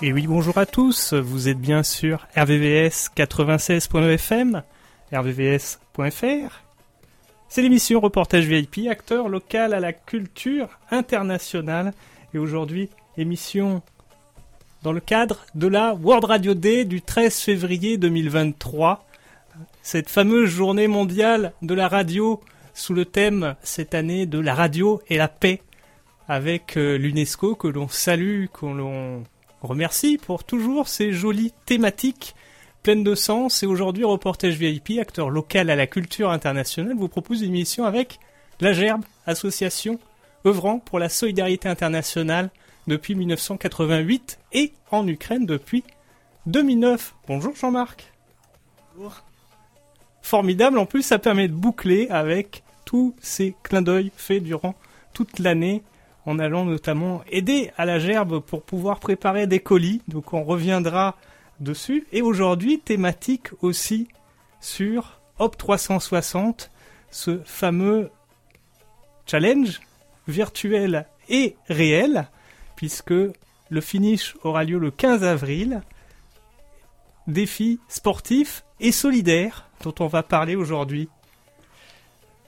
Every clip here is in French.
Et oui, bonjour à tous, vous êtes bien sûr RVVS 96.fm, rvvs.fr. C'est l'émission Reportage VIP, acteur local à la culture internationale. Et aujourd'hui, émission dans le cadre de la World Radio Day du 13 février 2023. Cette fameuse journée mondiale de la radio sous le thème cette année de la radio et la paix avec euh, l'UNESCO que l'on salue, que l'on remercie pour toujours ces jolies thématiques pleines de sens. Et aujourd'hui, Reportage VIP, acteur local à la culture internationale, vous propose une émission avec la Gerbe, association œuvrant pour la solidarité internationale depuis 1988 et en Ukraine depuis 2009. Bonjour Jean-Marc. Bonjour. Formidable, en plus ça permet de boucler avec tous ces clins d'œil faits durant toute l'année en allant notamment aider à la gerbe pour pouvoir préparer des colis. Donc on reviendra dessus. Et aujourd'hui, thématique aussi sur Hop 360, ce fameux challenge virtuel et réel, puisque le finish aura lieu le 15 avril. Défi sportif et solidaire dont on va parler aujourd'hui.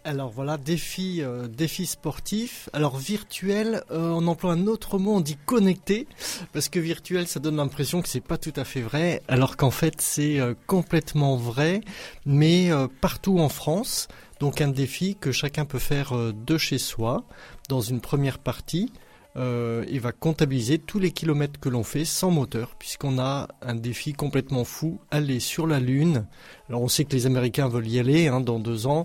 Alors voilà, défi, euh, défi sportif. Alors virtuel, euh, on emploie un autre mot, on dit connecté, parce que virtuel, ça donne l'impression que c'est pas tout à fait vrai, alors qu'en fait c'est euh, complètement vrai, mais partout en France. Donc un défi que chacun peut faire de chez soi, dans une première partie. il va comptabiliser tous les kilomètres que l'on fait sans moteur, puisqu'on a un défi complètement fou, aller sur la Lune. Alors on sait que les Américains veulent y aller hein, dans deux ans.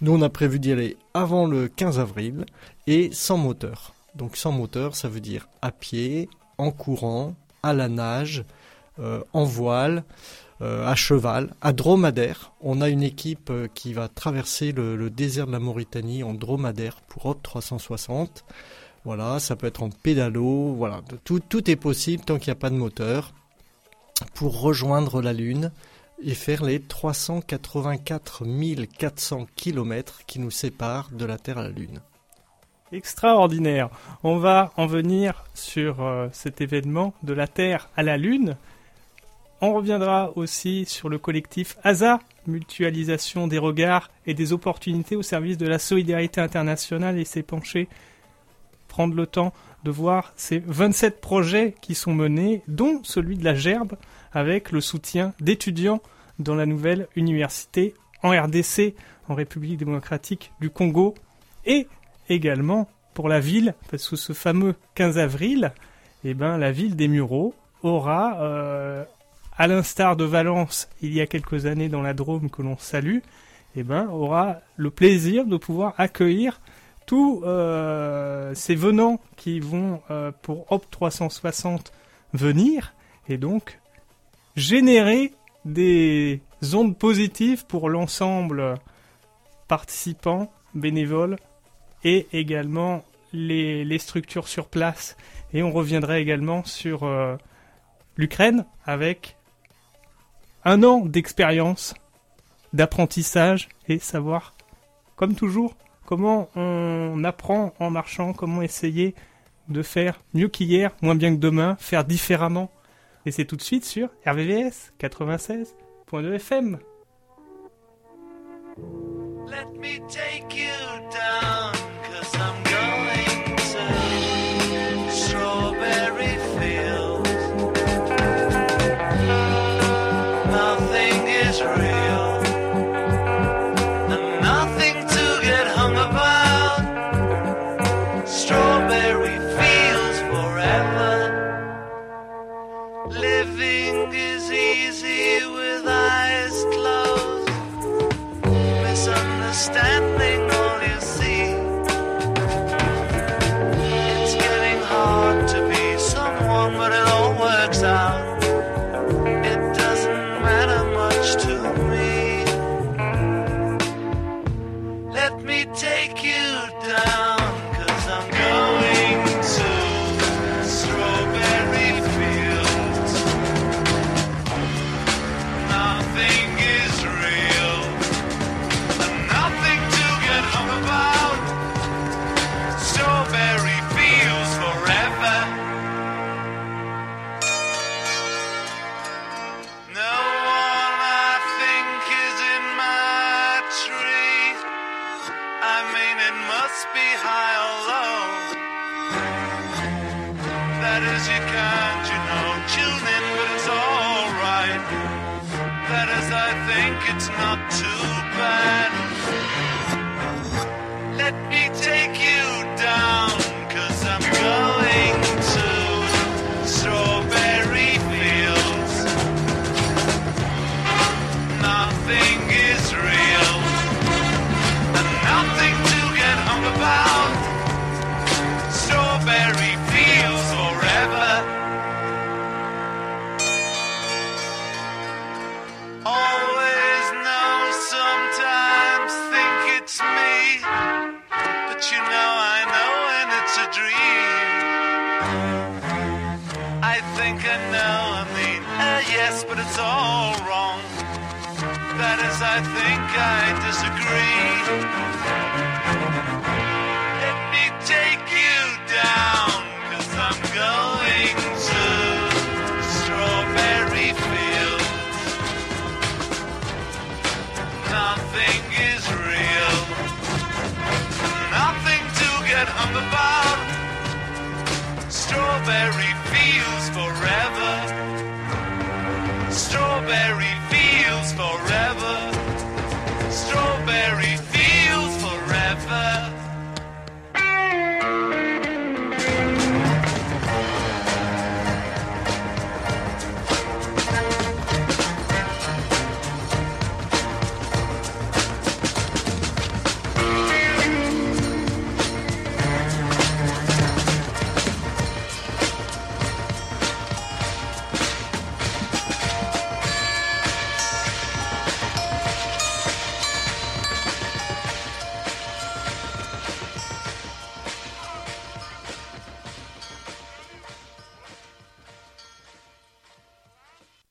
Nous, on a prévu d'y aller avant le 15 avril et sans moteur. Donc sans moteur, ça veut dire à pied, en courant, à la nage, euh, en voile, euh, à cheval, à dromadaire. On a une équipe euh, qui va traverser le, désert de la Mauritanie en dromadaire pour Hop 360. Voilà, ça peut être en pédalo, voilà, tout, tout est possible tant qu'il n'y a pas de moteur pour rejoindre la Lune et faire les 384 400 km qui nous séparent de la Terre à la Lune. Extraordinaire. On va en venir sur euh, cet événement de la Terre à la Lune. On reviendra aussi sur le collectif ASA, mutualisation des regards et des opportunités au service de la solidarité internationale et s'est penché prendre le temps de voir ces 27 projets qui sont menés, dont celui de la Gerbe, avec le soutien d'étudiants dans la nouvelle université en RDC, en République démocratique du Congo, et également pour la ville, parce que ce fameux 15 avril, eh ben, la ville des Mureaux aura, euh, à l'instar de Valence il y a quelques années dans la Drôme que l'on salue, eh ben, aura le plaisir de pouvoir accueillir tous euh, ces venants qui vont euh, pour Hop 360 venir et donc générer des ondes positives pour l'ensemble participants, bénévoles et également les, structures sur place. Et on reviendra également sur euh, l'Ukraine avec un an d'expérience, d'apprentissage et savoir, comme toujours, comment on apprend en marchant, comment essayer de faire mieux qu'hier, moins bien que demain, faire différemment et c'est tout de suite sur RVVS 96.2 FM. Let me take you down, cause I'm tight as you can, you know, tune in, but it's alright. That is, I think it's not too bad. Let me take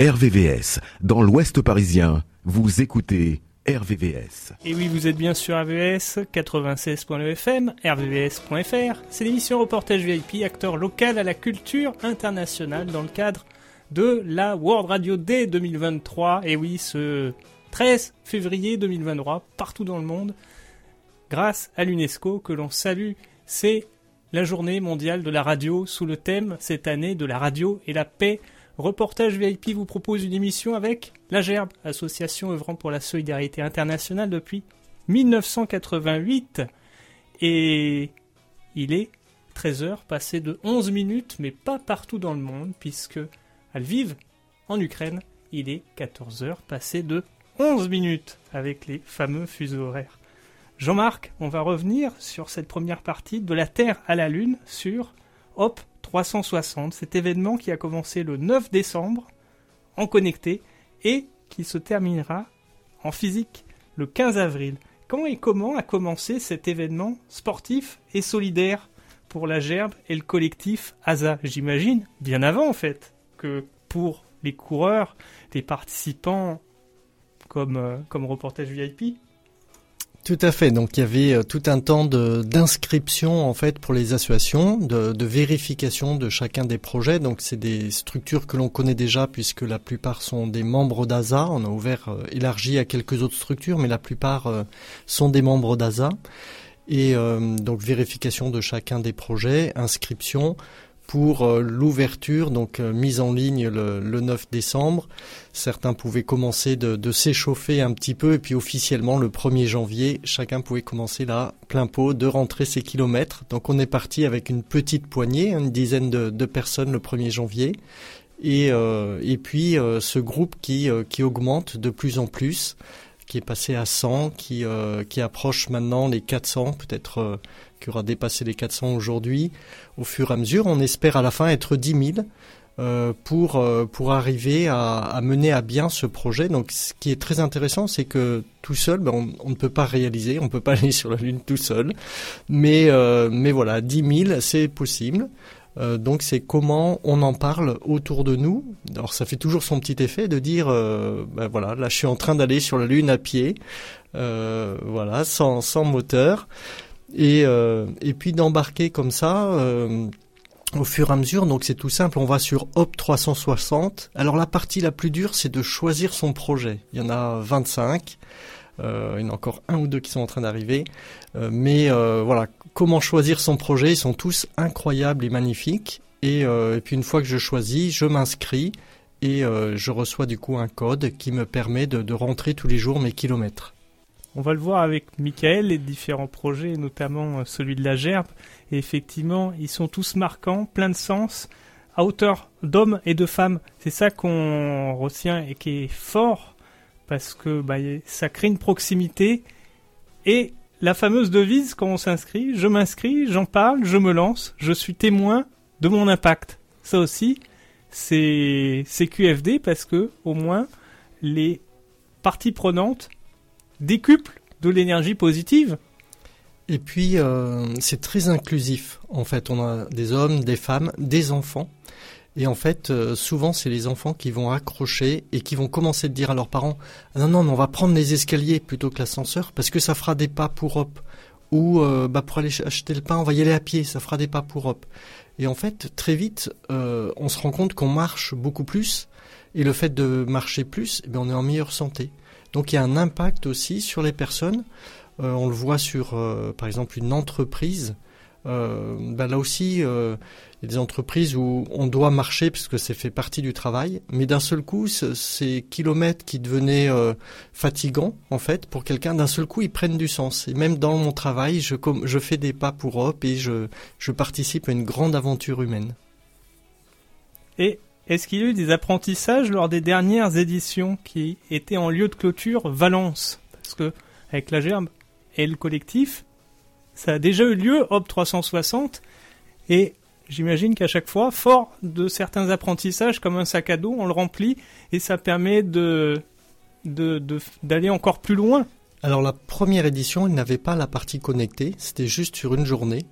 RVVS, dans l'Ouest parisien, vous écoutez RVVS. Et oui, vous êtes bien sur RVS 96.fm, rvvs.fr. C'est l'émission Reportage VIP, acteur local à la culture internationale dans le cadre de la World Radio Day 2023. Et oui, ce 13 février 2023, partout dans le monde, grâce à l'UNESCO que l'on salue, c'est la journée mondiale de la radio sous le thème cette année de la radio et la paix. Reportage VIP vous propose une émission avec la Gerbe, association œuvrant pour la solidarité internationale depuis 1988. Et il est 13h passé de 11 minutes, mais pas partout dans le monde, puisque à Lviv, en Ukraine, il est 14h passé de 11 minutes avec les fameux fuseaux horaires. Jean-Marc, on va revenir sur cette première partie de la Terre à la Lune sur Hop 360, cet événement qui a commencé le 9 décembre en connecté et qui se terminera en physique le 15 avril. Quand et comment a commencé cet événement sportif et solidaire pour la Gerbe et le collectif ASA J'imagine bien avant en fait que pour les coureurs, les participants comme, euh, comme reportage VIP. Tout à fait. Donc il y avait euh, tout un temps d'inscription en fait pour les associations, de, vérification de chacun des projets. Donc c'est des structures que l'on connaît déjà puisque la plupart sont des membres d'ASA. On a ouvert, euh, élargi à quelques autres structures, mais la plupart euh, sont des membres d'ASA. Et donc vérification de chacun des projets, inscription pour euh, l'ouverture, donc euh, mise en ligne le, le 9 décembre. Certains pouvaient commencer de, s'échauffer un petit peu et puis officiellement le 1er janvier, chacun pouvait commencer là, plein pot, de rentrer ses kilomètres. Donc on est parti avec une petite poignée, une dizaine de, personnes le 1er janvier. Et, euh, et puis ce groupe qui, qui augmente de plus en plus, qui est passé à 100, qui, qui approche maintenant les 400, peut-être qui aura dépassé les 400 aujourd'hui. Au fur et à mesure, on espère à la fin être 10 000 euh, pour, euh, pour arriver à, mener à bien ce projet. Donc ce qui est très intéressant, c'est que tout seul, ben, on, ne peut pas réaliser, on ne peut pas aller sur la Lune tout seul. Mais, euh, mais voilà, 10 000, c'est possible. Donc c'est comment on en parle autour de nous. Alors ça fait toujours son petit effet de dire, ben voilà, là je suis en train d'aller sur la Lune à pied, voilà, sans, sans moteur, et, euh, et puis d'embarquer comme ça. euh, au fur et à mesure, donc c'est tout simple, on va sur Hop 360. Alors la partie la plus dure, c'est de choisir son projet. Il y en a 25. Euh, il y en a encore un ou deux qui sont en train d'arriver. Mais voilà, comment choisir son projet Ils sont tous incroyables et magnifiques. Et, puis une fois que je choisis, je m'inscris. et je reçois du coup un code qui me permet de rentrer tous les jours mes kilomètres. On va le voir avec Michael, les différents projets, notamment euh, celui de la gerbe. Et effectivement, ils sont tous marquants, plein de sens, à hauteur d'hommes et de femmes. C'est ça qu'on retient et qui est fort, parce que bah, ça crée une proximité. Et la fameuse devise quand on s'inscrit, je m'inscris, j'en parle, je me lance, je suis témoin de mon impact. Ça aussi, c'est c'est QFD parce que au moins les parties prenantes décuplent de l'énergie positive. Et puis, euh, c'est très inclusif. En fait, on a des hommes, des femmes, des enfants. Et en fait, euh, souvent, c'est les enfants qui vont accrocher et qui vont commencer de dire à leurs parents Ah Non, non, mais on va prendre les escaliers plutôt que l'ascenseur parce que ça fera des pas pour hop. Ou euh, bah, pour aller ch- acheter le pain, on va y aller à pied, ça fera des pas pour hop. Et en fait, très vite, on se rend compte qu'on marche beaucoup plus. Et le fait de marcher plus, eh bien, on est en meilleure santé. Donc il y a un impact aussi sur les personnes. Euh, on le voit sur, euh, par exemple, une entreprise. Euh, ben là aussi, il y a des entreprises où on doit marcher parce que c'est fait partie du travail, mais d'un seul coup, ce- ces kilomètres qui devenaient fatigants, en fait, pour quelqu'un, d'un seul coup, ils prennent du sens. Et même dans mon travail, je fais des pas pour hop et je, je participe à une grande aventure humaine. Et est-ce qu'il y a eu des apprentissages lors des dernières éditions qui étaient en lieu de clôture Valence? Parce que avec la gerbe et le collectif, ça a déjà eu lieu, Hop 360, et j'imagine qu'à chaque fois, fort de certains apprentissages comme un sac à dos, on le remplit et ça permet de d'aller encore plus loin. Alors la première édition, il n'avait pas la partie connectée, c'était juste sur une journée.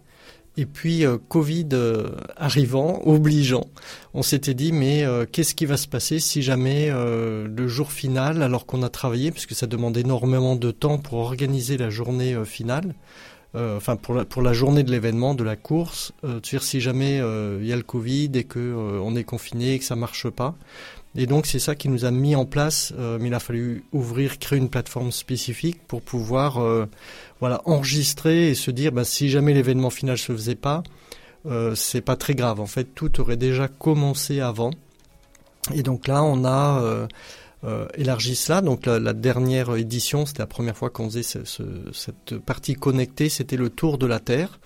Et puis euh, Covid euh, arrivant, obligeant, on s'était dit mais euh, qu'est-ce qui va se passer si jamais euh, le jour final, alors qu'on a travaillé, puisque ça demande énormément de temps pour organiser la journée euh, finale, euh, enfin pour la, pour la journée de l'événement, de la course, tu si jamais il y a le Covid et que on est confiné et que ça marche pas. Et donc c'est ça qui nous a mis en place, euh, mais il a fallu ouvrir, créer une plateforme spécifique pour pouvoir euh, voilà enregistrer et se dire bah, si jamais l'événement final se faisait pas, euh, c'est pas très grave. En fait, tout aurait déjà commencé avant. Et donc là, on a euh, euh, élargi cela. Donc la, dernière édition, c'était la première fois qu'on faisait ce- ce- cette partie connectée, c'était le tour de la Terre.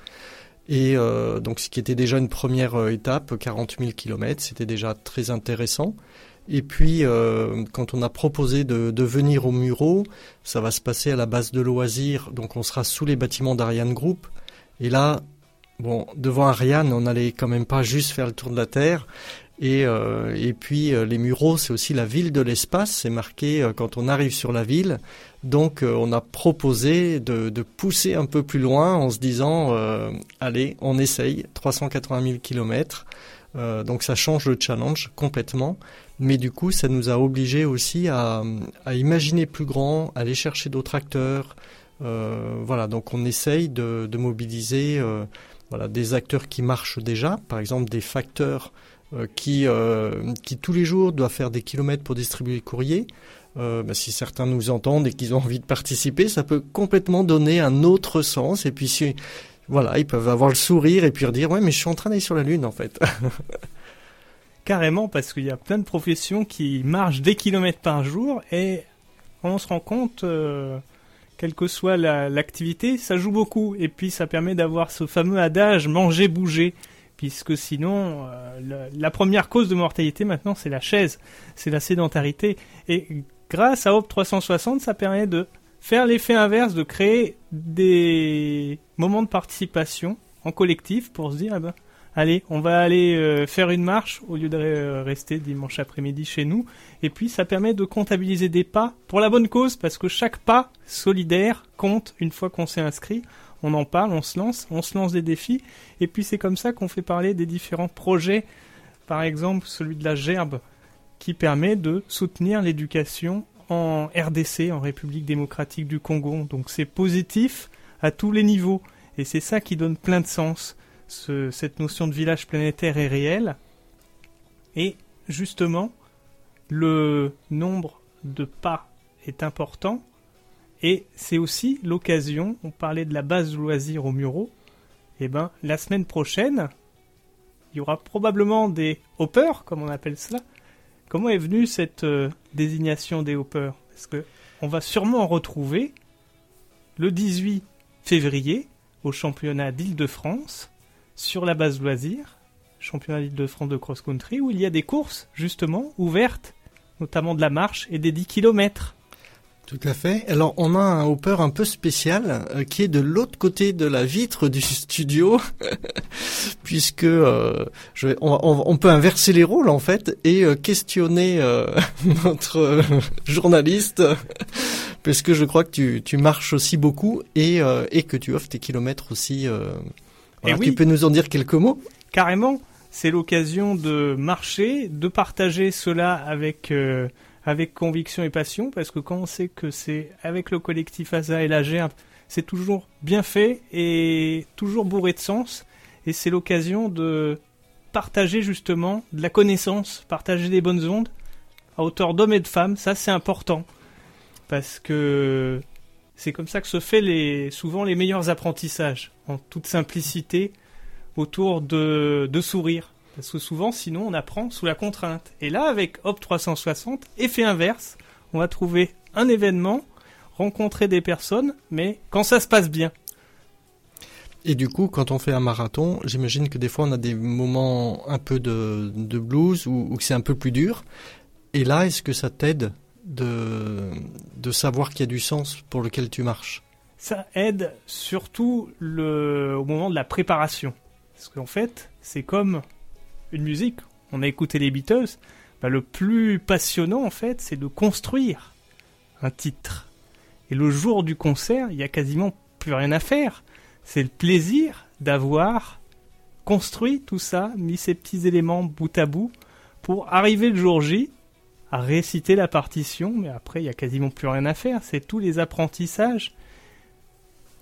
Et euh, donc ce qui était déjà une première euh, étape, 40 000 km, c'était déjà très intéressant. Et puis, euh, quand on a proposé de, de venir au Muro, ça va se passer à la base de loisirs, donc on sera sous les bâtiments d'Ariane Group. Et là, bon, devant Ariane, on n'allait quand même pas juste faire le tour de la Terre. Et, euh, et puis, euh, les Mureaux, c'est aussi la ville de l'espace, c'est marqué euh, quand on arrive sur la ville. Donc, euh, on a proposé de, de pousser un peu plus loin en se disant, euh, allez, on essaye, 380 000 kilomètres. Euh, donc, ça change le challenge complètement. Mais du coup, ça nous a obligés aussi à, à imaginer plus grand, aller chercher d'autres acteurs. Euh, voilà, donc on essaye de, de mobiliser euh, voilà, des acteurs qui marchent déjà, par exemple des facteurs euh, qui, euh, qui tous les jours doivent faire des kilomètres pour distribuer les courriers. Euh, bah, si certains nous entendent et qu'ils ont envie de participer, ça peut complètement donner un autre sens. Et puis si, voilà, ils peuvent avoir le sourire et puis dire ouais, mais je suis en train d'aller sur la lune en fait. Carrément, parce qu'il y a plein de professions qui marchent des kilomètres par jour et on se rend compte, euh, quelle que soit la- l'activité, ça joue beaucoup. Et puis ça permet d'avoir ce fameux adage manger, bouger. Puisque sinon, euh, la, la première cause de mortalité maintenant, c'est la chaise, c'est la sédentarité. Et grâce à Hop 360, ça permet de faire l'effet inverse, de créer des moments de participation en collectif pour se dire, ah ben, allez, on va aller euh, faire une marche au lieu de rester dimanche après-midi chez nous. Et puis ça permet de comptabiliser des pas pour la bonne cause, parce que chaque pas solidaire compte une fois qu'on s'est inscrit. On en parle, on se lance, on se lance des défis. Et puis c'est comme ça qu'on fait parler des différents projets. Par exemple, celui de la gerbe, qui permet de soutenir l'éducation en RDC, en République démocratique du Congo. Donc c'est positif à tous les niveaux. Et c'est ça qui donne plein de sens ce- cette notion de village planétaire est réelle. Et justement, le nombre de pas est important. Et c'est aussi l'occasion, on parlait de la base de loisirs au Muro, et ben la semaine prochaine, il y aura probablement des hoppers, comme on appelle cela, Comment est venue cette euh, désignation des hoppers Parce que on va sûrement en retrouver le 18 février au championnat d'Île-de-France sur la base loisir, championnat d'Île-de-France de cross-country, où il y a des courses justement ouvertes, notamment de la marche et des 10 km. Tout à fait. Alors on a un hopper un peu spécial euh, qui est de l'autre côté de la vitre du studio, puisque euh, je vais- on, on- on peut inverser les rôles en fait et euh, questionner euh, notre euh, journaliste, parce que je crois que tu, tu marches aussi beaucoup et, euh, et que tu offres tes kilomètres aussi. euh, voilà. Oui. Tu peux nous en dire quelques mots? Carrément, c'est l'occasion de marcher, de partager cela avec euh, avec conviction et passion, parce que quand on sait que c'est avec le collectif ASA et la GERB, c'est toujours bien fait et toujours bourré de sens, et c'est l'occasion de partager justement de la connaissance, partager des bonnes ondes à hauteur d'hommes et de femmes, ça c'est important, parce que c'est comme ça que se fait les, souvent les meilleurs apprentissages, en toute simplicité, autour de, de sourire. Parce que souvent, sinon, on apprend sous la contrainte. Et là, avec Hop 360, effet inverse, on va trouver un événement, rencontrer des personnes, mais quand ça se passe bien. Et du coup, quand on fait un marathon, j'imagine que des fois on a des moments un peu de, de blues ou, ou que c'est un peu plus dur. Et là, est-ce que ça t'aide de, de savoir qu'il y a du sens pour lequel tu marches? Ça aide surtout le, au moment de la préparation. Parce qu'en fait, c'est comme une musique. On a écouté les Beatles. Bah, le plus passionnant, en fait, c'est de construire un titre. Et le jour du concert, il y a quasiment plus rien à faire. C'est le plaisir d'avoir construit tout ça, mis ces petits éléments bout à bout, pour arriver le jour J à réciter la partition, mais après, il y a quasiment plus rien à faire. C'est tous les apprentissages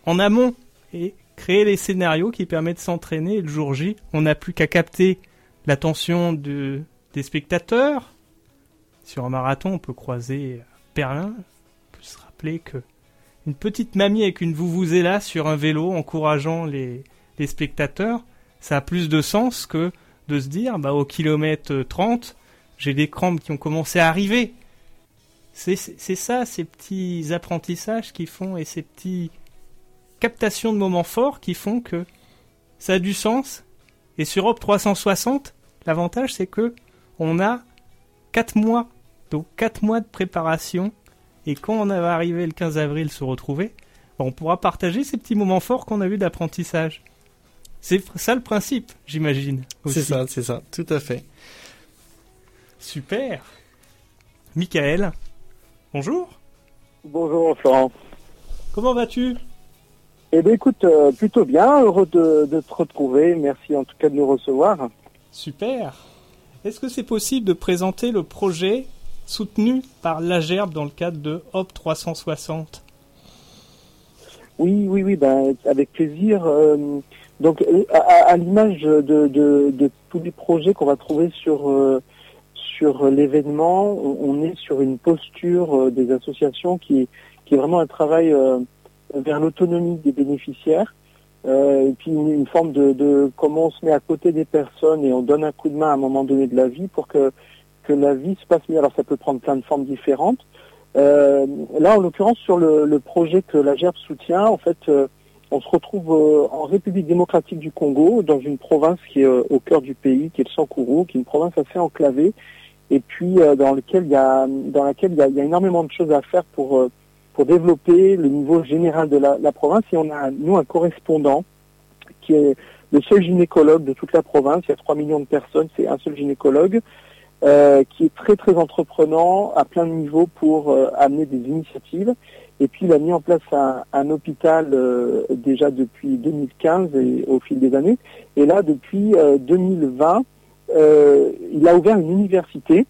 en amont et créer les scénarios qui permettent de s'entraîner. Et le jour J, on n'a plus qu'à capter l'attention de- des spectateurs. Sur un marathon, on peut croiser Berlin. On peut se rappeler que une petite mamie avec une là sur un vélo encourageant les, les spectateurs, ça a plus de sens que de se dire, bah, au kilomètre 30, j'ai des crampes qui ont commencé à arriver. C'est ça, ces petits apprentissages qui font et ces petits captations de moments forts qui font que ça a du sens. Et sur Hop 360, l'avantage c'est que on a 4 mois, donc 4 mois de préparation. Et quand on va arriver le 15 avril se retrouver, ben, on pourra partager ces petits moments forts qu'on a vus d'apprentissage. C'est ça le principe, j'imagine. C'est ça, c'est ça, tout à fait. Super. Michael, bonjour. Bonjour Florent. Comment vas-tu? Eh bien écoute, euh, plutôt bien, heureux de, de te retrouver, merci en tout cas de nous recevoir. Super. Est-ce que c'est possible de présenter le projet soutenu par l'AGERB dans le cadre de Hop 360 Oui, oui, oui, ben, avec plaisir. euh, donc euh, à, l'image de, de, de tous les projets qu'on va trouver sur, euh, sur l'événement, on est sur une posture des associations qui, qui est vraiment un travail vers l'autonomie des bénéficiaires. Euh, et puis une, une forme de, de comment on se met à côté des personnes et on donne un coup de main à un moment donné de la vie pour que, que la vie se passe mieux. Alors ça peut prendre plein de formes différentes. Euh, là, en l'occurrence, sur le, le projet que la GERB soutient, en fait, euh, on se retrouve euh, en République démocratique du Congo, dans une province qui est euh, au cœur du pays, qui est le Sankourou, qui est une province assez enclavée, et puis euh, dans, lequel il y a, dans laquelle il y a, il y a énormément de choses à faire pour, pour développer le niveau général de la, la province. Et on a, nous, un correspondant qui est le seul gynécologue de toute la province. Il y a 3 millions de personnes, c'est un seul gynécologue. euh, qui est très très entreprenant à plein de niveaux pour euh, amener des initiatives. Et puis il a mis en place un, un hôpital euh, déjà depuis 2015 et au fil des années. Et là, depuis euh, 2020, euh, il a ouvert une université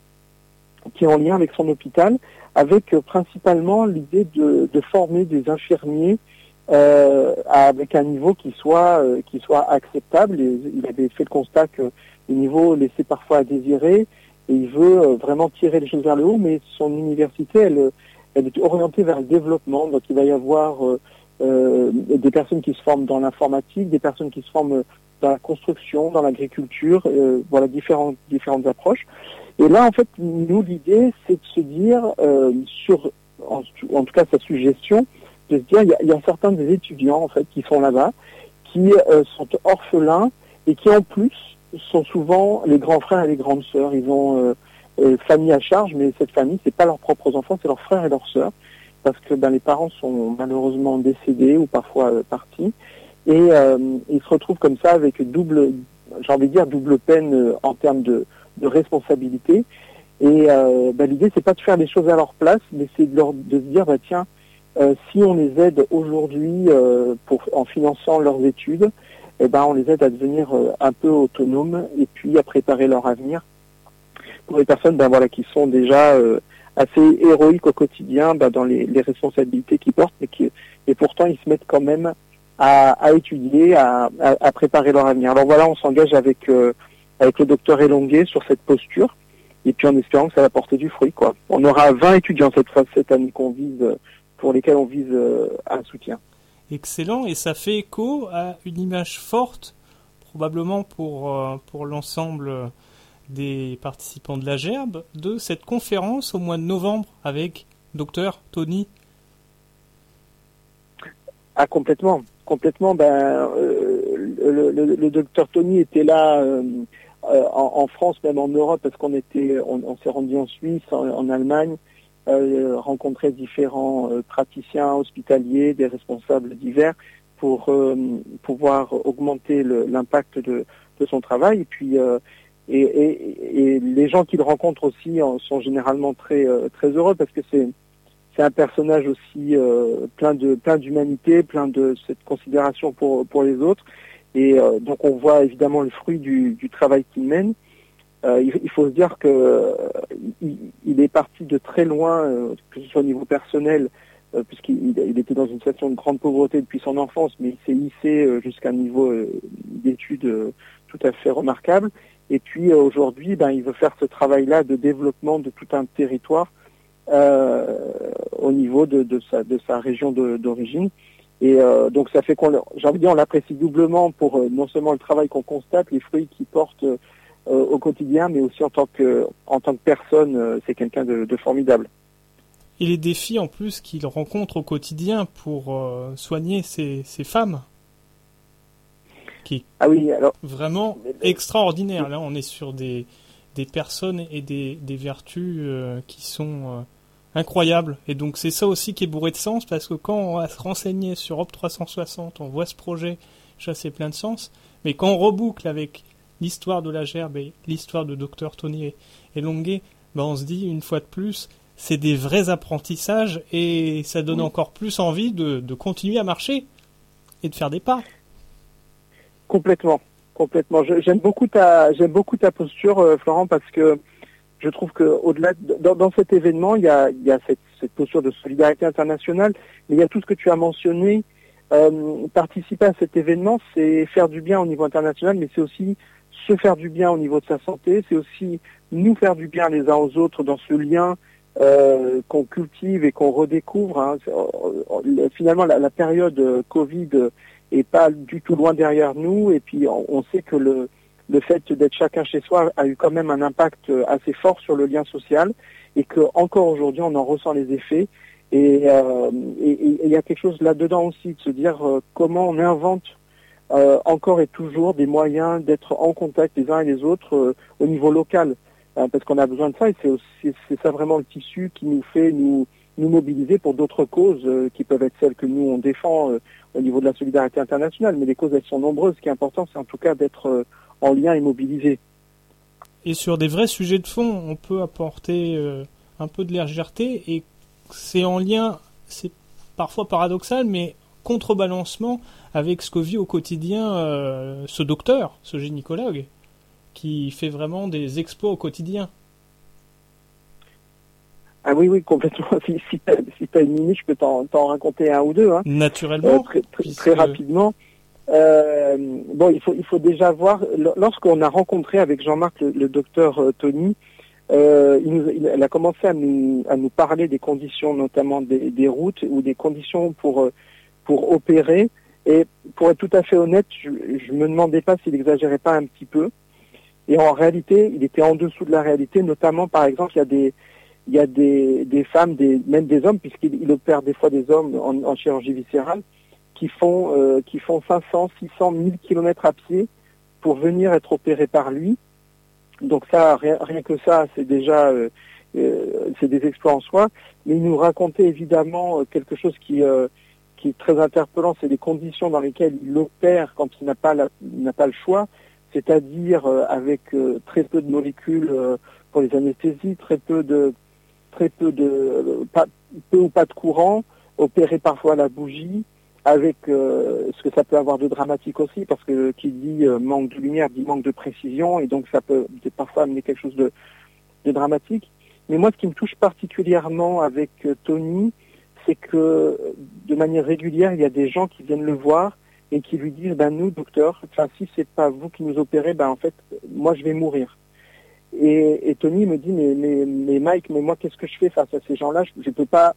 qui est en lien avec son hôpital, avec euh, principalement l'idée de, de former des infirmiers euh, avec un niveau qui soit euh, qui soit acceptable. Il avait fait le constat que le niveau laissait parfois à désirer et il veut euh, vraiment tirer les choses vers le haut, mais son université, elle, elle est orientée vers le développement. Donc il va y avoir euh, euh, des personnes qui se forment dans l'informatique, des personnes qui se forment dans la construction, dans l'agriculture, euh, voilà différentes différentes approches. Et là, en fait, nous, l'idée, c'est de se dire, euh, sur, en, tout cas sa suggestion, de se dire, il y a, y a certains des étudiants, en fait, qui sont là-bas, qui euh, sont orphelins et qui, en plus, sont souvent les grands frères et les grandes sœurs. Ils ont euh, euh, famille à charge, mais cette famille, c'est pas leurs propres enfants, c'est leurs frères et leurs sœurs, parce que ben, les parents sont malheureusement décédés ou parfois euh, partis, et euh, ils se retrouvent comme ça avec double, j'ai envie de dire double peine en termes de, de responsabilité. Et euh, ben, l'idée, c'est pas de faire les choses à leur place, mais c'est de, leur, de se dire, bah, tiens, euh, si on les aide aujourd'hui euh, en finançant leurs études, eh ben, on les aide à devenir euh, un peu autonomes et puis à préparer leur avenir pour les personnes ben, voilà, qui sont déjà euh, assez héroïques au quotidien ben, dans les, les responsabilités qu'ils portent, mais qui, et pourtant ils se mettent quand même à, à étudier, à, à, à préparer leur avenir. Alors voilà, on s'engage avec, euh, avec le docteur Elonguet sur cette posture, et puis en espérant que ça va porter du fruit. Quoi. On aura 20 étudiants cette fois cette année qu'on vise, euh, pour lesquels on vise euh, un soutien. Excellent, et ça fait écho à une image forte, probablement pour, euh, pour l'ensemble des participants de la Gerbe, de cette conférence au mois de novembre avec Dr Tony. Ah complètement, complètement. Ben, euh, le, le, le docteur Tony était là euh, euh, en, en France, même en Europe, parce qu'on était, on, on s'est rendu en Suisse, en, en Allemagne, euh, rencontrer différents euh, praticiens hospitaliers, des responsables divers, pour euh, pouvoir augmenter l'impact de, de son travail. Et puis, euh, et, et, et les gens qu'il rencontre aussi en- sont généralement très euh, très heureux parce que c'est c'est un personnage aussi plein de plein d'humanité, plein de cette considération pour pour les autres. Et euh, donc on voit évidemment le fruit du, du travail qu'il mène. Euh, il, il faut se dire que euh, il, est parti de très loin, euh, que ce soit au niveau personnel, euh, puisqu'il il- était dans une situation de grande pauvreté depuis son enfance, mais il s'est hissé euh, jusqu'à un niveau d'études tout à fait remarquable. Et puis aujourd'hui, ben, il veut faire ce travail-là de développement de tout un territoire au niveau de, de, sa, de sa région d'origine. Et euh, donc ça fait qu'on, j'ai envie de dire, on l'apprécie doublement pour euh, non seulement le travail qu'on constate, les fruits qu'il porte euh, au quotidien, mais aussi en tant que en tant que personne, c'est quelqu'un de, de formidable. Et les défis en plus qu'il rencontre au quotidien pour soigner ces, ces femmes. Qui Ah oui, alors vraiment extraordinaire. Là, on est sur des, des personnes et des, des vertus qui sont incroyables. Et donc, c'est ça aussi qui est bourré de sens, parce que quand on va se renseigner sur Op 360, on voit ce projet, ça c'est plein de sens. Mais quand on reboucle avec l'histoire de la gerbe et l'histoire de Dr Tony et, et Longuet, ben on se dit une fois de plus, c'est des vrais apprentissages et ça donne Oui. encore plus envie de, de continuer à marcher et de faire des pas. Complètement, complètement. Je- J'aime beaucoup ta, j'aime beaucoup ta posture, euh, Florent, parce que je trouve que au-delà, de- dans, dans cet événement, il y a, il y a cette, cette posture de solidarité internationale, mais il y a tout ce que tu as mentionné. Euh, participer à cet événement, c'est faire du bien au niveau international, mais c'est aussi se faire du bien au niveau de sa santé, c'est aussi nous faire du bien les uns aux autres dans ce lien euh, qu'on cultive et qu'on redécouvre. hein. C'est- euh, Finalement, la, la période euh, Covid euh, est pas du tout loin derrière nous. Et puis on sait que le, le fait d'être chacun chez soi a eu quand même un impact euh, assez fort sur le lien social et que encore aujourd'hui on en ressent les effets. Et euh, il y a quelque chose là-dedans aussi de se dire euh, comment on invente euh, encore et toujours des moyens d'être en contact les uns et les autres euh, au niveau local. Hein, parce qu'on a besoin de ça et c'est ça vraiment le tissu qui nous fait nous nous mobiliser pour d'autres causes euh, qui peuvent être celles que nous on défend euh, au niveau de la solidarité internationale, mais les causes elles sont nombreuses. Ce qui est important, c'est en tout cas d'être euh, en lien et mobilisé. Et sur des vrais sujets de fond, on peut apporter euh, un peu de légèreté et c'est en lien, c'est parfois paradoxal, mais contrebalancement avec ce que vit au quotidien euh, ce docteur, ce gynécologue, qui fait vraiment des exploits au quotidien. Ah oui, oui, complètement. Si, si tu as, une minute, je peux t'en raconter un ou deux. Hein. Euh, Naturellement, très, très, puisque- très rapidement. Euh, bon, il faut, il faut déjà voir, lorsqu'on a rencontré avec Jean-Marc le, docteur euh, Tony, euh, il, nous, il, a commencé à nous, à nous parler des conditions, notamment des, des routes ou des conditions pour, euh, pour opérer. Et pour être tout à fait honnête, je, je me demandais pas s'il exagérait pas un petit peu. Et en réalité, il était en dessous de la réalité, notamment par exemple, il y a des, il y a des, des femmes, des, même des hommes, puisqu'il il opère des fois des hommes en, en chirurgie viscérale, qui font, euh, qui font 500, 600, 1000 kilomètres à pied pour venir être opérés par lui. Donc ça, rien, rien que ça, c'est déjà, euh, euh, c'est des exploits en soi. Mais il nous racontait évidemment quelque chose qui, qui est très interpellant, c'est les conditions dans lesquelles il opère quand il n'a pas, n'a pas le choix, c'est-à-dire avec très peu de molécules pour les anesthésies, très peu de, très peu de, pas, peu ou pas de courant, opérer parfois la bougie, avec euh, ce que ça peut avoir de dramatique aussi, parce que qui dit euh, manque de lumière dit manque de précision, et donc ça peut parfois amener quelque chose de, de dramatique. Mais moi, ce qui me touche particulièrement avec euh, Tony, c'est que de manière régulière, il y a des gens qui viennent le voir et qui lui disent, ben nous, docteur, enfin si c'est pas vous qui nous opérez, ben en fait, moi je vais mourir. Et, et Tony me dit, mais, mais, mais Mike, mais moi qu'est-ce que je fais face à ces gens-là? Je ne peux pas,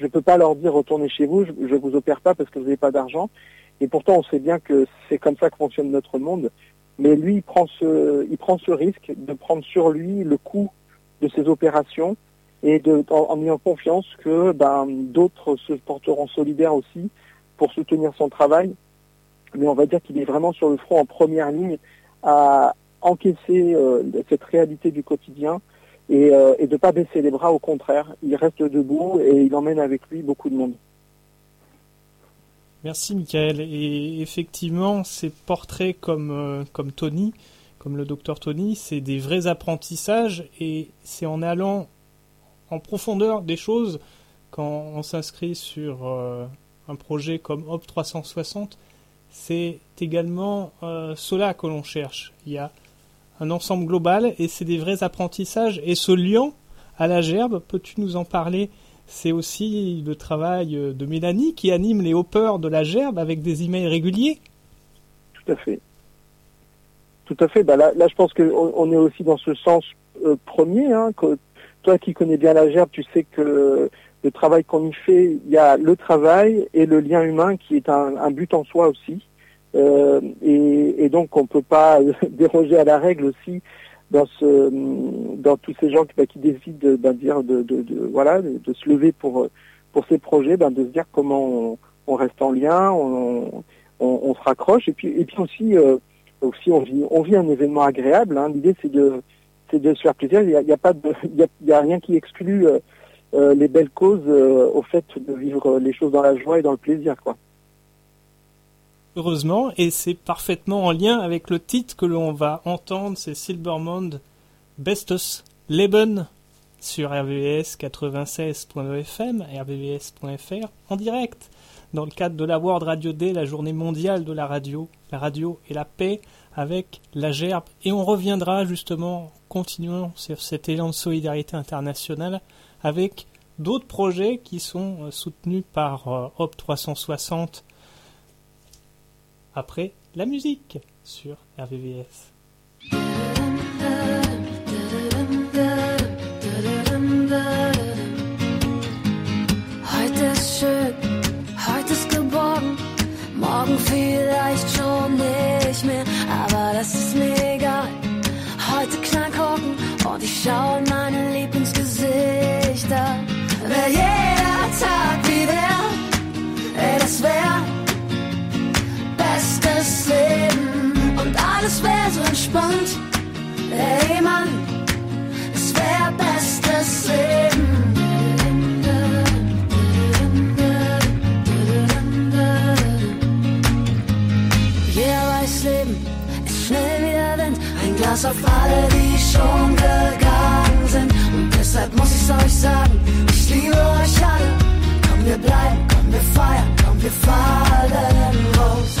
je peux pas leur dire retournez chez vous, je, je vous opère pas parce que vous n'avez pas d'argent. Et pourtant, on sait bien que c'est comme ça que fonctionne notre monde. Mais lui, il prend ce, il prend ce risque de prendre sur lui le coût de ces opérations et de, en, en ayant confiance que ben, d'autres se porteront solidaires aussi pour soutenir son travail. Mais on va dire qu'il est vraiment sur le front en première ligne à encaisser euh, cette réalité du quotidien et, euh, et de pas baisser les bras. Au contraire, il reste debout et il emmène avec lui beaucoup de monde. Merci Michael. Et effectivement, ces portraits comme, euh, comme Tony, comme le docteur Tony, c'est des vrais apprentissages et c'est en allant en profondeur des choses quand on s'inscrit sur euh, un projet comme Hop 360. C'est également cela que l'on cherche. Il y a un ensemble global et c'est des vrais apprentissages. Et ce lien à la gerbe, peux-tu nous en parler? C'est aussi le travail de Mélanie qui anime les hoppers de la gerbe avec des emails réguliers. Tout à fait. Tout à fait. Bah là, là, je pense qu'on on est aussi dans ce sens euh, premier. Hein, que toi qui connais bien la gerbe, tu sais que le travail qu'on y fait, il y a le travail et le lien humain qui est un but en soi aussi. Euh, et, et donc on peut pas déroger à la règle aussi dans ce dans tous ces gens qui, bah, qui décident de, ben, dire de, de, de- voilà de, se lever pour pour ces projets, ben, de se dire comment on, on reste en lien, on, on, on se raccroche et puis et puis aussi euh, aussi on vit on vit un événement agréable. hein. L'idée c'est de c'est de se faire plaisir. Il y a, a y a rien qui exclut euh, euh, les belles causes euh, au fait de vivre les choses dans la joie et dans le plaisir quoi. Heureusement, et c'est parfaitement en lien avec le titre que l'on va entendre, c'est Silbermond Bestes Leben sur RVVS 96.fm, rvvs.fr en direct dans le cadre de la World Radio Day, la journée mondiale de la radio, la radio et la paix avec la gerbe. Et on reviendra justement, continuons sur cet élan de solidarité internationale avec d'autres projets qui sont euh, soutenus par euh, Hop 360 après la musique sur RVVS. Entspannt. Ey, Mann, es wär bestes Leben. Jeder weiß, Leben ist schnell wie der Wind. Ein Glas auf alle, die schon gegangen sind. Und deshalb muss ich's euch sagen, ich liebe euch alle. Komm, wir bleiben, komm, wir feiern, komm, wir fallen raus.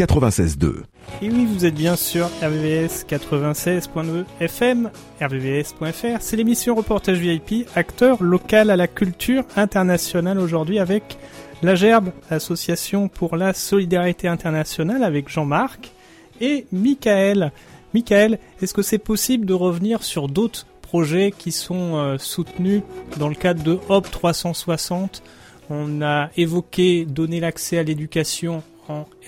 96.2. Et oui, vous êtes bien sur RVVS 96.2 FM, rvvs.fr. C'est l'émission Reportage VIP, acteur local à la culture internationale aujourd'hui avec la Gerbe, Association pour la solidarité internationale avec Jean-Marc et Michael. Michael, est-ce que c'est possible de revenir sur d'autres projets qui sont euh, soutenus dans le cadre de HOP 360 On a évoqué donner l'accès à l'éducation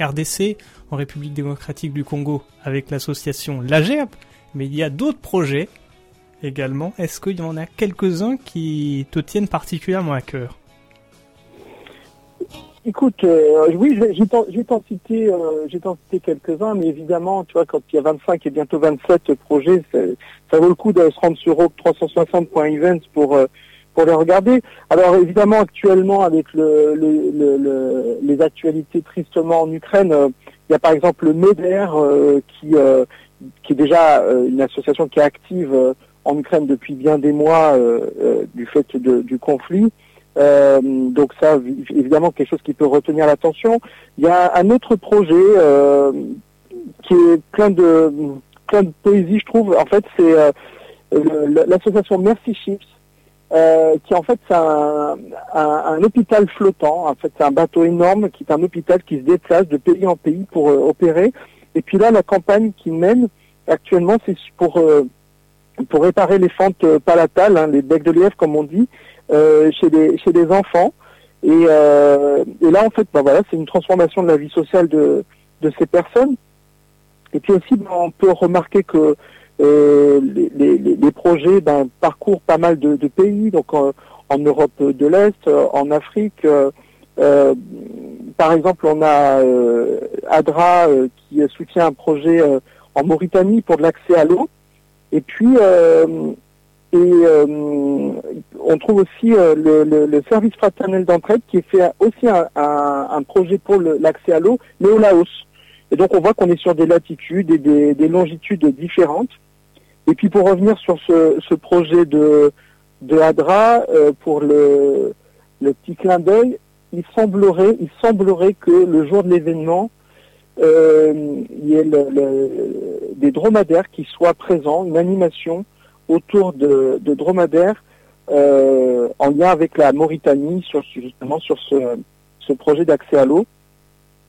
RDC, en République démocratique du Congo, avec l'association LAGERP, mais il y a d'autres projets également. Est-ce qu'il y en a quelques-uns qui te tiennent particulièrement à cœur? Écoute, euh, oui, vais t'en- citer, euh, quelques-uns, mais évidemment, tu vois, quand il y a 25 et bientôt 27 projets, ça vaut le coup de se rendre sur hope360.events pour euh, pour les regarder. Alors évidemment, actuellement, avec le, le- le- le- les actualités tristement en Ukraine, euh, il y a par exemple le MEDER euh, qui euh, qui est déjà euh, une association qui est active euh, en Ukraine depuis bien des mois du fait de- du conflit. Donc ça, vi- évidemment, quelque chose qui peut retenir l'attention. Il y a un autre projet qui est plein de plein de poésie, je trouve. En fait, c'est l'association Mercy Ships, euh, qui en fait c'est un, un, un hôpital flottant. En fait, c'est un bateau énorme qui est un hôpital qui se déplace de pays en pays pour euh, opérer. Et puis là, la campagne qu'ils mènent actuellement, c'est pour euh, pour réparer les fentes euh, palatales, hein, les becs de lièvre comme on dit, chez les chez les enfants. Et, et là, en fait, bah voilà, c'est une transformation de la vie sociale de de ces personnes. Et puis aussi, ben, on peut remarquer que euh, les, les- les- projets ben, parcourent pas mal de, de pays, donc en, en Europe de l'Est, euh, en Afrique. euh, euh, par exemple, on a euh, ADRA euh, qui soutient un projet euh, en Mauritanie pour de l'accès à l'eau. Et puis, euh, et euh, on trouve aussi euh, le, le- le service fraternel d'entraide qui fait aussi un, un- un projet pour l'accès à l'eau, mais au Laos. Et donc on voit qu'on est sur des latitudes et des, des longitudes différentes. Et puis pour revenir sur ce, projet de, Hadra, euh, pour le, petit clin d'œil, il semblerait, il semblerait que le jour de l'événement, euh, il y ait des dromadaires qui soient présents, une animation autour de, dromadaires euh, en lien avec la Mauritanie sur justement sur ce projet d'accès à l'eau.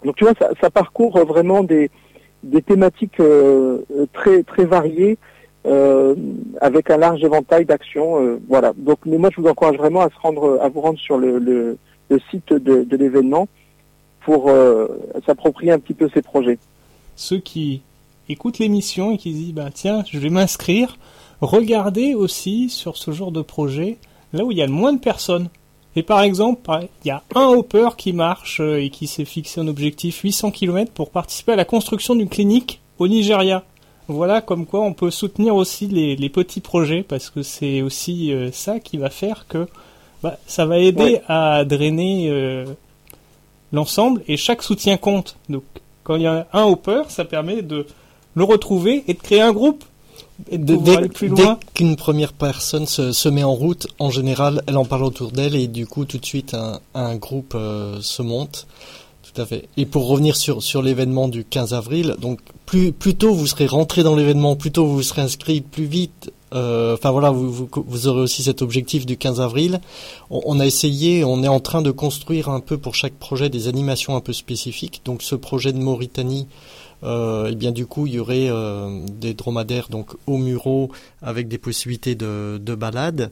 Donc tu vois, ça, parcourt vraiment des, thématiques euh, euh, très très variées euh, avec un large éventail d'actions. euh, voilà. Donc mais moi je vous encourage vraiment à vous rendre sur le, site de, l'événement pour euh, s'approprier un petit peu ces projets. Ceux qui écoutent l'émission et qui se disent bah tiens, je vais m'inscrire, regardez aussi sur ce genre de projet là où il y a le moins de personnes. Et par exemple, il y a un hopper qui marche euh, et qui s'est fixé un objectif 800 km pour participer à la construction d'une clinique au Nigeria. Voilà comme quoi on peut soutenir aussi les, les petits projets parce que c'est aussi euh, ça qui va faire que bah, ça va aider Ouais. à drainer euh, l'ensemble et chaque soutien compte. Donc quand il y a un hopper, ça permet de le retrouver et de créer un groupe de Dès, qu'une première personne se, se met en route, en général, elle en parle autour d'elle et du coup, tout de suite, un, un groupe euh, se monte. Tout à fait. Et pour revenir sur, sur l'événement du 15 avril, donc plus, plus tôt vous serez rentré dans l'événement, plus tôt vous serez inscrit, plus vite. euh, Enfin voilà, vous, vous, vous aurez aussi cet objectif du 15 avril. On, on a essayé, on est en train de construire un peu pour chaque projet des animations un peu spécifiques. Donc ce projet de Mauritanie, euh, et bien du coup il y aurait euh, des dromadaires donc au Muro avec des possibilités de, de balade.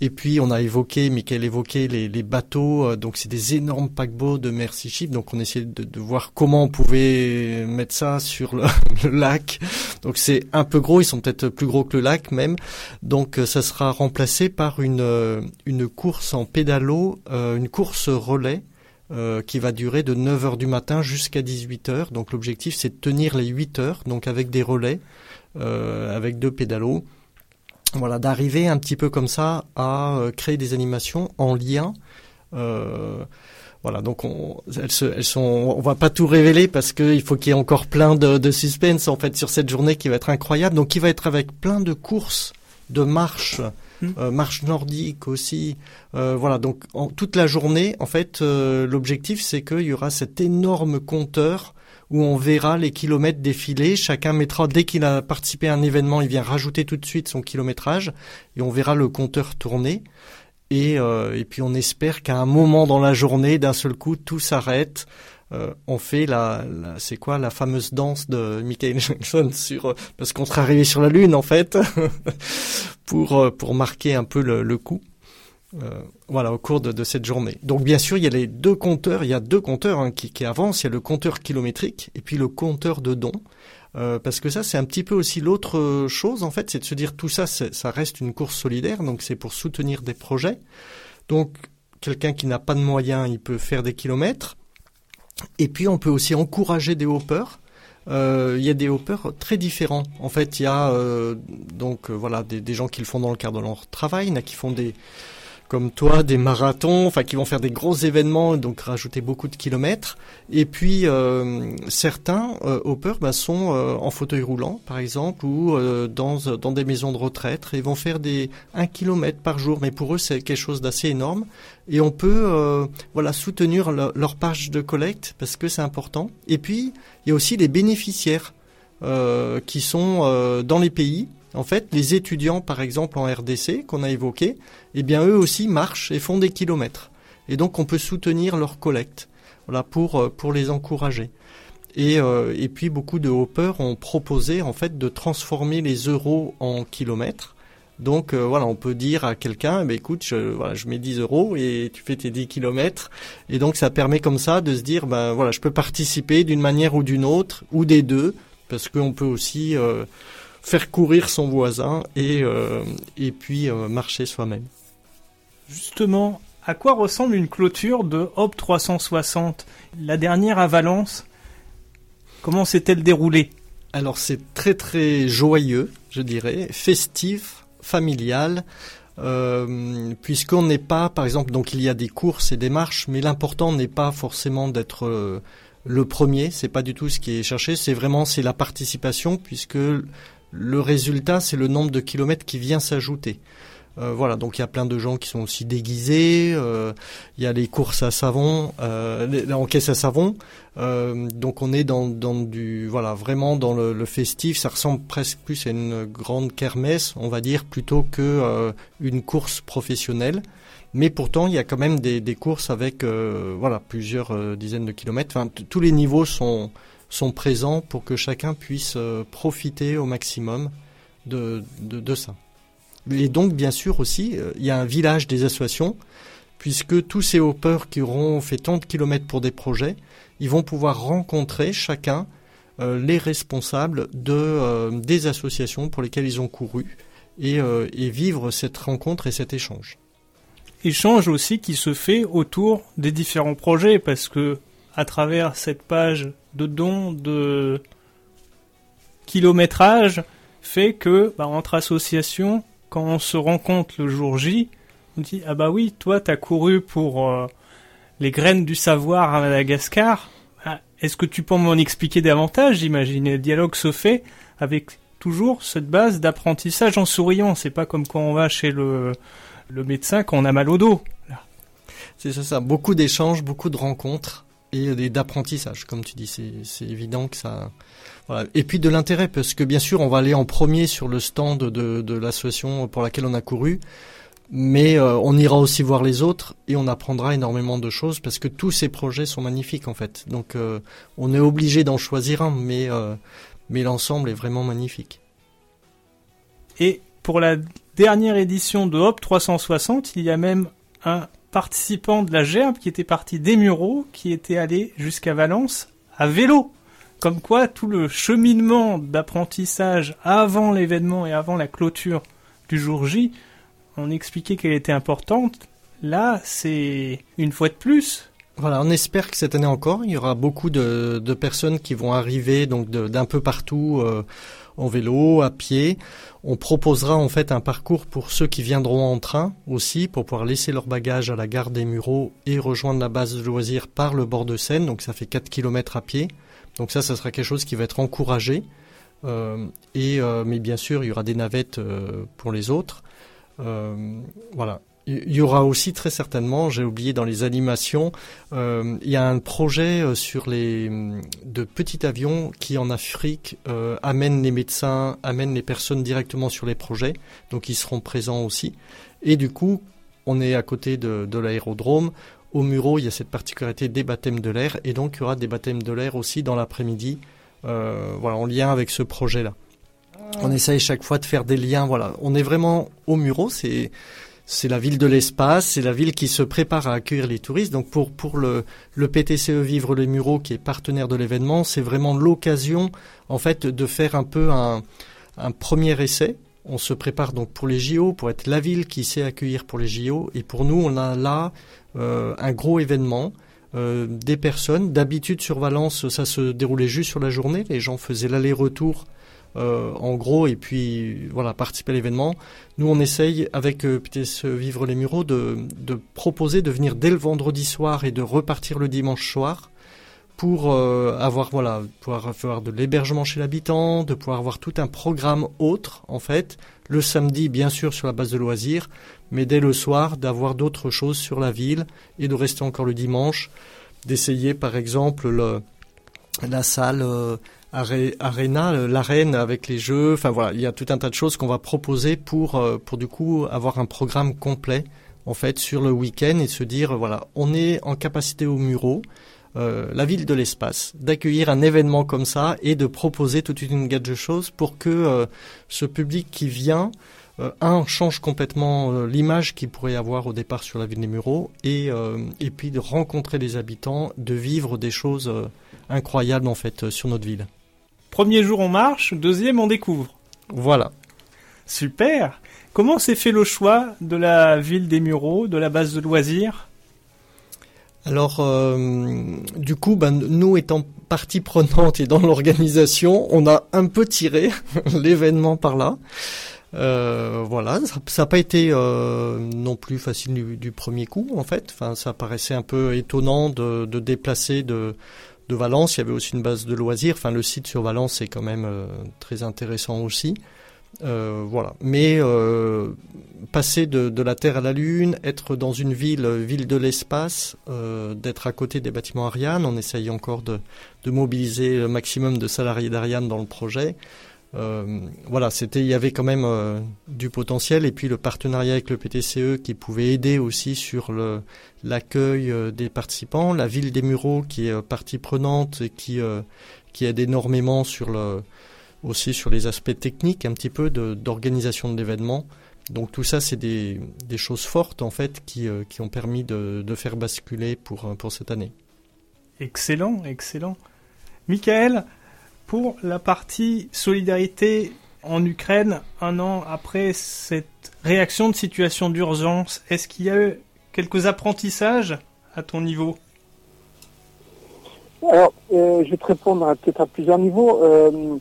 Et puis on a évoqué, Michael évoquait les, les bateaux, euh, donc c'est des énormes paquebots de Mercy Ship, donc on essayait de, de voir comment on pouvait mettre ça sur le, le lac. Donc c'est un peu gros, ils sont peut-être plus gros que le lac même. Donc euh, ça sera remplacé par une, euh, une course en pédalo, une course relais euh, qui va durer de 9h du matin jusqu'à 18h. Donc l'objectif c'est de tenir les 8 heures, donc avec des relais, euh, avec deux pédalos. Voilà, d'arriver un petit peu comme ça à euh, créer des animations en lien. Euh, voilà, donc on, elles, se, elles sont, on va pas tout révéler parce qu'il faut qu'il y ait encore plein de, de suspense en fait sur cette journée qui va être incroyable. Donc qui va être avec plein de courses, de marches Mm. euh, marche nordique aussi. Euh, voilà, donc en, toute la journée, en fait, euh, l'objectif c'est qu'il y aura cet énorme compteur où on verra les kilomètres défiler. Chacun mettra, dès qu'il a participé à un événement, il vient rajouter tout de suite son kilométrage et on verra le compteur tourner. Et, euh, et puis on espère qu'à un moment dans la journée, d'un seul coup, tout s'arrête. Euh, on fait la, c'est quoi la fameuse danse de Michael Jackson sur euh, parce qu'on sera arrivé sur la lune en fait pour euh, pour marquer un peu le, coup. Voilà au cours de, cette journée. Donc bien sûr il y a les deux compteurs, il y a deux compteurs hein, qui, avancent. Il y a le compteur kilométrique et puis le compteur de dons. Parce que ça c'est un petit peu aussi l'autre chose en fait, c'est de se dire tout ça ça reste une course solidaire donc c'est pour soutenir des projets. Donc quelqu'un qui n'a pas de moyens il peut faire des kilomètres. Et puis on peut aussi encourager des hoppers. Euh, il y a des hoppers très différents. En fait, il y a euh, donc euh, voilà des, des gens qui le font dans le cadre de leur travail, il y en a qui font des comme toi des marathons, enfin qui vont faire des gros événements, donc rajouter beaucoup de kilomètres. Et puis euh, certains euh, hoppers bah, sont euh, en fauteuil roulant, par exemple, ou euh, dans dans des maisons de retraite et vont faire des un kilomètre par jour. Mais pour eux, c'est quelque chose d'assez énorme. Et on peut euh, voilà soutenir leur, page de collecte parce que c'est important. Et puis il y a aussi les bénéficiaires euh, qui sont dans les pays. En fait, les étudiants, par exemple en RDC qu'on a évoqué, eh bien eux aussi marchent et font des kilomètres. Et donc on peut soutenir leur collecte, voilà pour euh, pour les encourager. Et, euh, et puis beaucoup de hoppers ont proposé en fait de transformer les euros en kilomètres. Donc euh, voilà, on peut dire à quelqu'un, ben, écoute, je, voilà, je mets 10 euros et tu fais tes 10 kilomètres. Et donc ça permet comme ça de se dire, ben voilà, je peux participer d'une manière ou d'une autre, ou des deux, parce qu'on peut aussi faire courir son voisin et, euh, et puis euh, marcher soi-même. Justement, à quoi ressemble une clôture de Hop 360 La dernière à Valence, comment s'est-elle déroulée? Alors c'est très très joyeux, je dirais, festif, familial, euh, puisqu'on n'est pas, par exemple, donc il y a des courses et des marches, mais l'important n'est pas forcément d'être euh, le premier, c'est pas du tout ce qui est cherché, c'est vraiment c'est la participation, puisque le résultat c'est le nombre de kilomètres qui vient s'ajouter. Euh, voilà, donc il y a plein de gens qui sont aussi déguisés. euh, il y a les courses à savon, euh, les- en caisse à savon. Donc on est dans, du voilà vraiment dans le, festif. Ça ressemble presque plus à une grande kermesse, on va dire, plutôt que une course professionnelle. Mais pourtant, il y a quand même des, courses avec voilà plusieurs dizaines de kilomètres. Tous les niveaux sont sont présents pour que chacun puisse euh, profiter au maximum de, de, de ça. Et donc, bien sûr aussi, euh, il y a un village des associations, puisque tous ces hoppers qui auront fait tant de kilomètres pour des projets, ils vont pouvoir rencontrer chacun euh, les responsables de, des associations pour lesquelles ils ont couru et, et vivre cette rencontre et cet échange. Échange aussi qui se fait autour des différents projets, parce que à travers cette page de dons de kilométrage, fait que bah, entre associations, quand on se rencontre le jour J, on dit ah bah oui, toi t'as couru pour euh, les graines du savoir à Madagascar. Ah, Est-ce que tu peux m'en expliquer davantage? J'imagine. Le dialogue se fait avec toujours cette base d'apprentissage en souriant. C'est pas comme quand on va chez le, le médecin quand on a mal au dos. C'est ça, ça, beaucoup d'échanges, beaucoup de rencontres et d'apprentissage, comme tu dis. C'est évident que ça. Et puis de l'intérêt, parce que bien sûr, on va aller en premier sur le stand de, de l'association pour laquelle on a couru, mais euh, on ira aussi voir les autres et on apprendra énormément de choses parce que tous ces projets sont magnifiques en fait. Donc euh, on est obligé d'en choisir un, mais euh, mais l'ensemble est vraiment magnifique. Et pour la dernière édition de Hop 360, il y a même un participant de la Gerbe qui était parti des Mureaux, qui était allé jusqu'à Valence à vélo. Comme quoi, tout le cheminement d'apprentissage avant l'événement et avant la clôture du jour J, on expliquait qu'elle était importante. Là, c'est une fois de plus. Voilà, on espère que cette année encore, il y aura beaucoup de, personnes qui vont arriver donc d'un peu partout euh, en vélo, à pied. On proposera en fait un parcours pour ceux qui viendront en train aussi, pour pouvoir laisser leur bagage à la gare des Mureaux et rejoindre la base de loisirs par le bord de Seine. Donc ça fait 4 km à pied. Donc ça, ça sera quelque chose qui va être encouragé. Euh, et euh, mais bien sûr, il y aura des navettes euh, pour les autres. Voilà. Il y aura aussi très certainement, j'ai oublié dans les animations, euh, il y a un projet euh, sur les de petits avions qui en Afrique euh, amènent les médecins, amènent les personnes directement sur les projets, donc ils seront présents aussi. Et du coup, on est à côté de, de l'aérodrome. Au Muro, il y a cette particularité des baptêmes de l'air, et donc il y aura des baptêmes de l'air aussi dans l'après-midi, euh, voilà, en lien avec ce projet-là. On essaye chaque fois de faire des liens. Voilà, on est vraiment au Muro. C'est c'est la ville de l'espace, c'est la ville qui se prépare à accueillir les touristes. Donc pour le PTCE Vivre les Mureaux qui est partenaire de l'événement, c'est vraiment l'occasion en fait de faire un peu un premier essai. On se prépare donc pour les JO, pour être la ville qui sait accueillir pour les JO. Et pour nous, on a là euh, un gros événement. euh, des personnes. D'habitude sur Valence, ça se déroulait juste sur la journée. Les gens faisaient l'aller-retour en gros et puis voilà participer à l'événement. Nous on essaye avec euh, PTSE Vivre les Mureaux de, de proposer de venir dès le vendredi soir et de repartir le dimanche soir pour euh, avoir voilà pouvoir avoir de l'hébergement chez l'habitant, de pouvoir avoir tout un programme autre en fait. Le samedi bien sûr sur la base de loisirs, mais dès le soir d'avoir d'autres choses sur la ville et de rester encore le dimanche, d'essayer par exemple le, la salle euh, Arena, l'arène avec les jeux. Enfin voilà, il y a tout un tas de choses qu'on va proposer pour euh, pour du coup avoir un programme complet en fait sur le week-end et se dire voilà, on est en capacité au Muro, euh, la ville de l'espace, d'accueillir un événement comme ça et de proposer toute une gamme de choses pour que euh, ce public qui vient un change complètement l'image qu'il pourrait avoir au départ sur la ville des Mureaux et et puis de rencontrer les habitants, de vivre des choses incroyables en fait sur notre ville. Premier jour on marche, deuxième on découvre. Voilà. Super. Comment s'est fait le choix de la ville des Mureaux, de la base de loisirs? Alors, euh, du coup, ben, nous étant partie prenante et dans l'organisation, on a un peu tiré l'événement par là. Euh, voilà, ça n'a pas été euh, non plus facile du, du premier coup, en fait. Enfin, ça paraissait un peu étonnant de, de déplacer de, de Valence. Il y avait aussi une base de loisirs. Enfin, le site sur Valence est quand même euh, très intéressant aussi. Euh, voilà. Mais euh, passer de, la Terre à la Lune, être dans une ville, ville de l'espace, d'être à côté des bâtiments Ariane, on essaye encore de, de mobiliser le maximum de salariés d'Ariane dans le projet. Euh, voilà, c'était, il y avait quand même euh, du potentiel et puis le partenariat avec le PTCE qui pouvait aider aussi sur le, l'accueil euh, des participants, la ville des Mureaux qui est partie prenante et qui, qui aide énormément sur le, aussi sur les aspects techniques un petit peu d'organisation de l'événement. Donc tout ça, c'est des, des choses fortes en fait qui, euh, qui ont permis de, de faire basculer pour, pour cette année. Excellent, excellent. Michael, pour la partie solidarité en Ukraine, un an après cette réaction de situation d'urgence, est-ce qu'il y a eu quelques apprentissages à ton niveau? Alors, euh, je vais te répondre peut-être à plusieurs niveaux. Euh,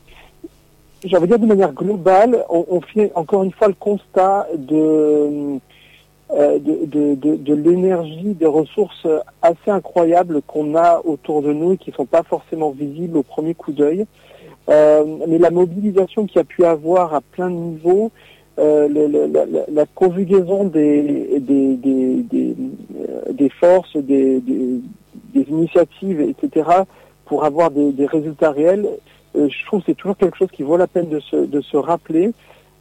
J'avais dire de manière globale, on, on fait encore une fois le constat de, de, de, de, de l'énergie, des ressources assez incroyables qu'on a autour de nous et qui ne sont pas forcément visibles au premier coup d'œil. Euh, mais la mobilisation qu'il y a pu avoir à plein de niveaux, euh, la, la- conjugaison des, des, des, des, euh, des forces, des, initiatives, etc., pour avoir des, des résultats réels, euh, je trouve que c'est toujours quelque chose qui vaut la peine de se, de se rappeler,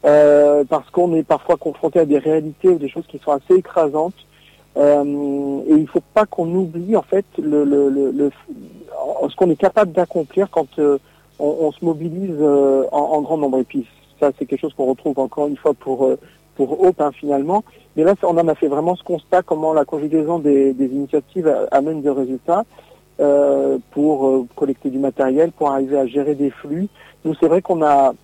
euh, parce qu'on est parfois confronté à des réalités ou des choses qui sont assez écrasantes. Euh, et il ne faut pas qu'on oublie en fait le, le, le, ce qu'on est capable d'accomplir quand euh, on, se mobilise euh, en, grand nombre. Et puis ça, c'est quelque chose qu'on retrouve encore une fois pour pour Hope hein, finalement. Mais là, on en a fait vraiment ce constat comment la conjugaison des, des initiatives amène des résultats euh, pour collecter du matériel, pour arriver à gérer des flux. Nous, c'est vrai qu'on a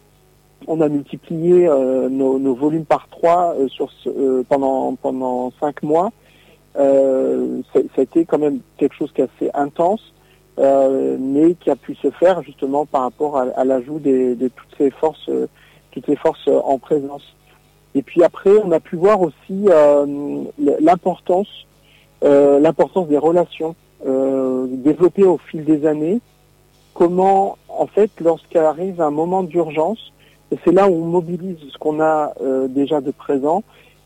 on a multiplié euh, nos, nos volumes par trois euh, sur ce- euh, pendant pendant cinq mois. Euh, ça a été quand même quelque chose qui est assez intense, euh, mais qui a pu se faire justement par rapport à, à l'ajout de toutes ces forces, toutes ces forces en présence. Et puis après, on a pu voir aussi l'importance, l'importance des relations développées au fil des années. Comment, en fait, lorsqu'arrive un moment d'urgence, et c'est là où on mobilise ce qu'on a euh, déjà de présent,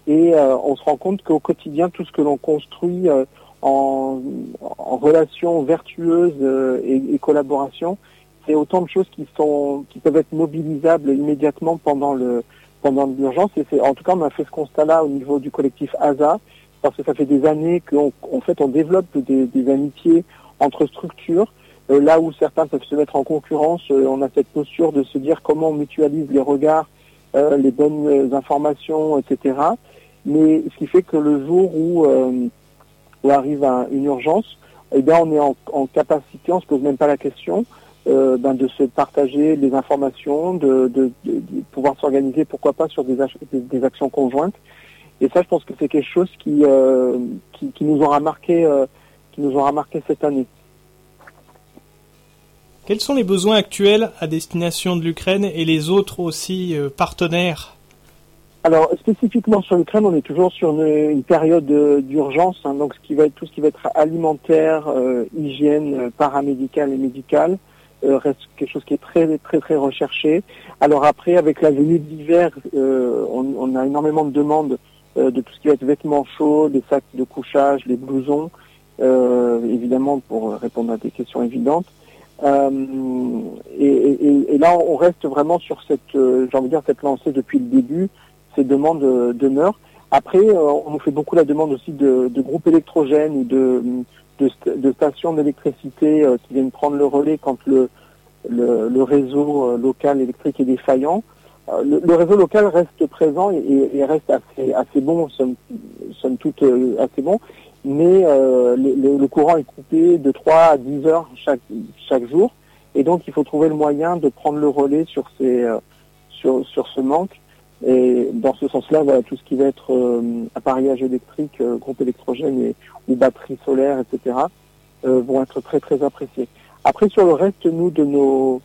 Et euh, on se rend compte qu'au quotidien, tout ce que l'on construit euh, en, en relations vertueuses euh, et, et collaboration, c'est autant de choses qui sont qui peuvent être mobilisables immédiatement pendant le pendant l'urgence. Et c'est en tout cas on a fait ce constat-là au niveau du collectif ASA, parce que ça fait des années qu'en en fait on développe des, des amitiés entre structures. Là où certains peuvent se mettre en concurrence, euh, on a cette posture de se dire comment on mutualise les regards, euh, les bonnes euh, informations, etc. Mais ce qui fait que le jour où, où arrive un- une urgence, eh bien, on est en, capacité, on se pose même pas la question, ben, de se partager les informations, de, pouvoir s'organiser, pourquoi pas, sur des, des, actions conjointes. Et ça, je pense que c'est quelque chose qui, qui, nous aura marqué, qui nous aura marqué cette année. Quels sont les besoins actuels à destination de l'Ukraine et les autres aussi euh, partenaires? Alors spécifiquement sur l'Ukraine, on est toujours sur une, période euh, d'urgence, hein, donc ce qui va être tout ce qui va être alimentaire, euh, hygiène, euh, paramédicale et médicale reste quelque chose qui est très très très recherché. Alors après, avec la venue de l'hiver, on, on a énormément de demandes de tout ce qui va être vêtements chauds, des sacs de couchage, les blousons, évidemment pour répondre à des questions évidentes. Euh, et, là, on reste vraiment sur cette, euh, j'ai envie de dire, cette lancée depuis le début. Ces demandes euh, demeurent. Après, on nous fait beaucoup la demande aussi de, groupes électrogènes ou de, de, st- de stations d'électricité qui viennent prendre le relais quand le, réseau local électrique est défaillant. Le, réseau local reste présent et, reste assez, bon, somme, somme toute assez bon, mais euh, le, le- le courant est coupé de 3 à 10 heures chaque, chaque jour, et donc il faut trouver le moyen de prendre le relais sur, ces, euh, sur, sur ce manque. Et dans ce sens-là, voilà, tout ce qui va être euh, appareillage électrique, euh, groupe électrogène et, ou batterie solaire, etc., euh, vont être très très appréciés. Après, sur le reste, nous, de nos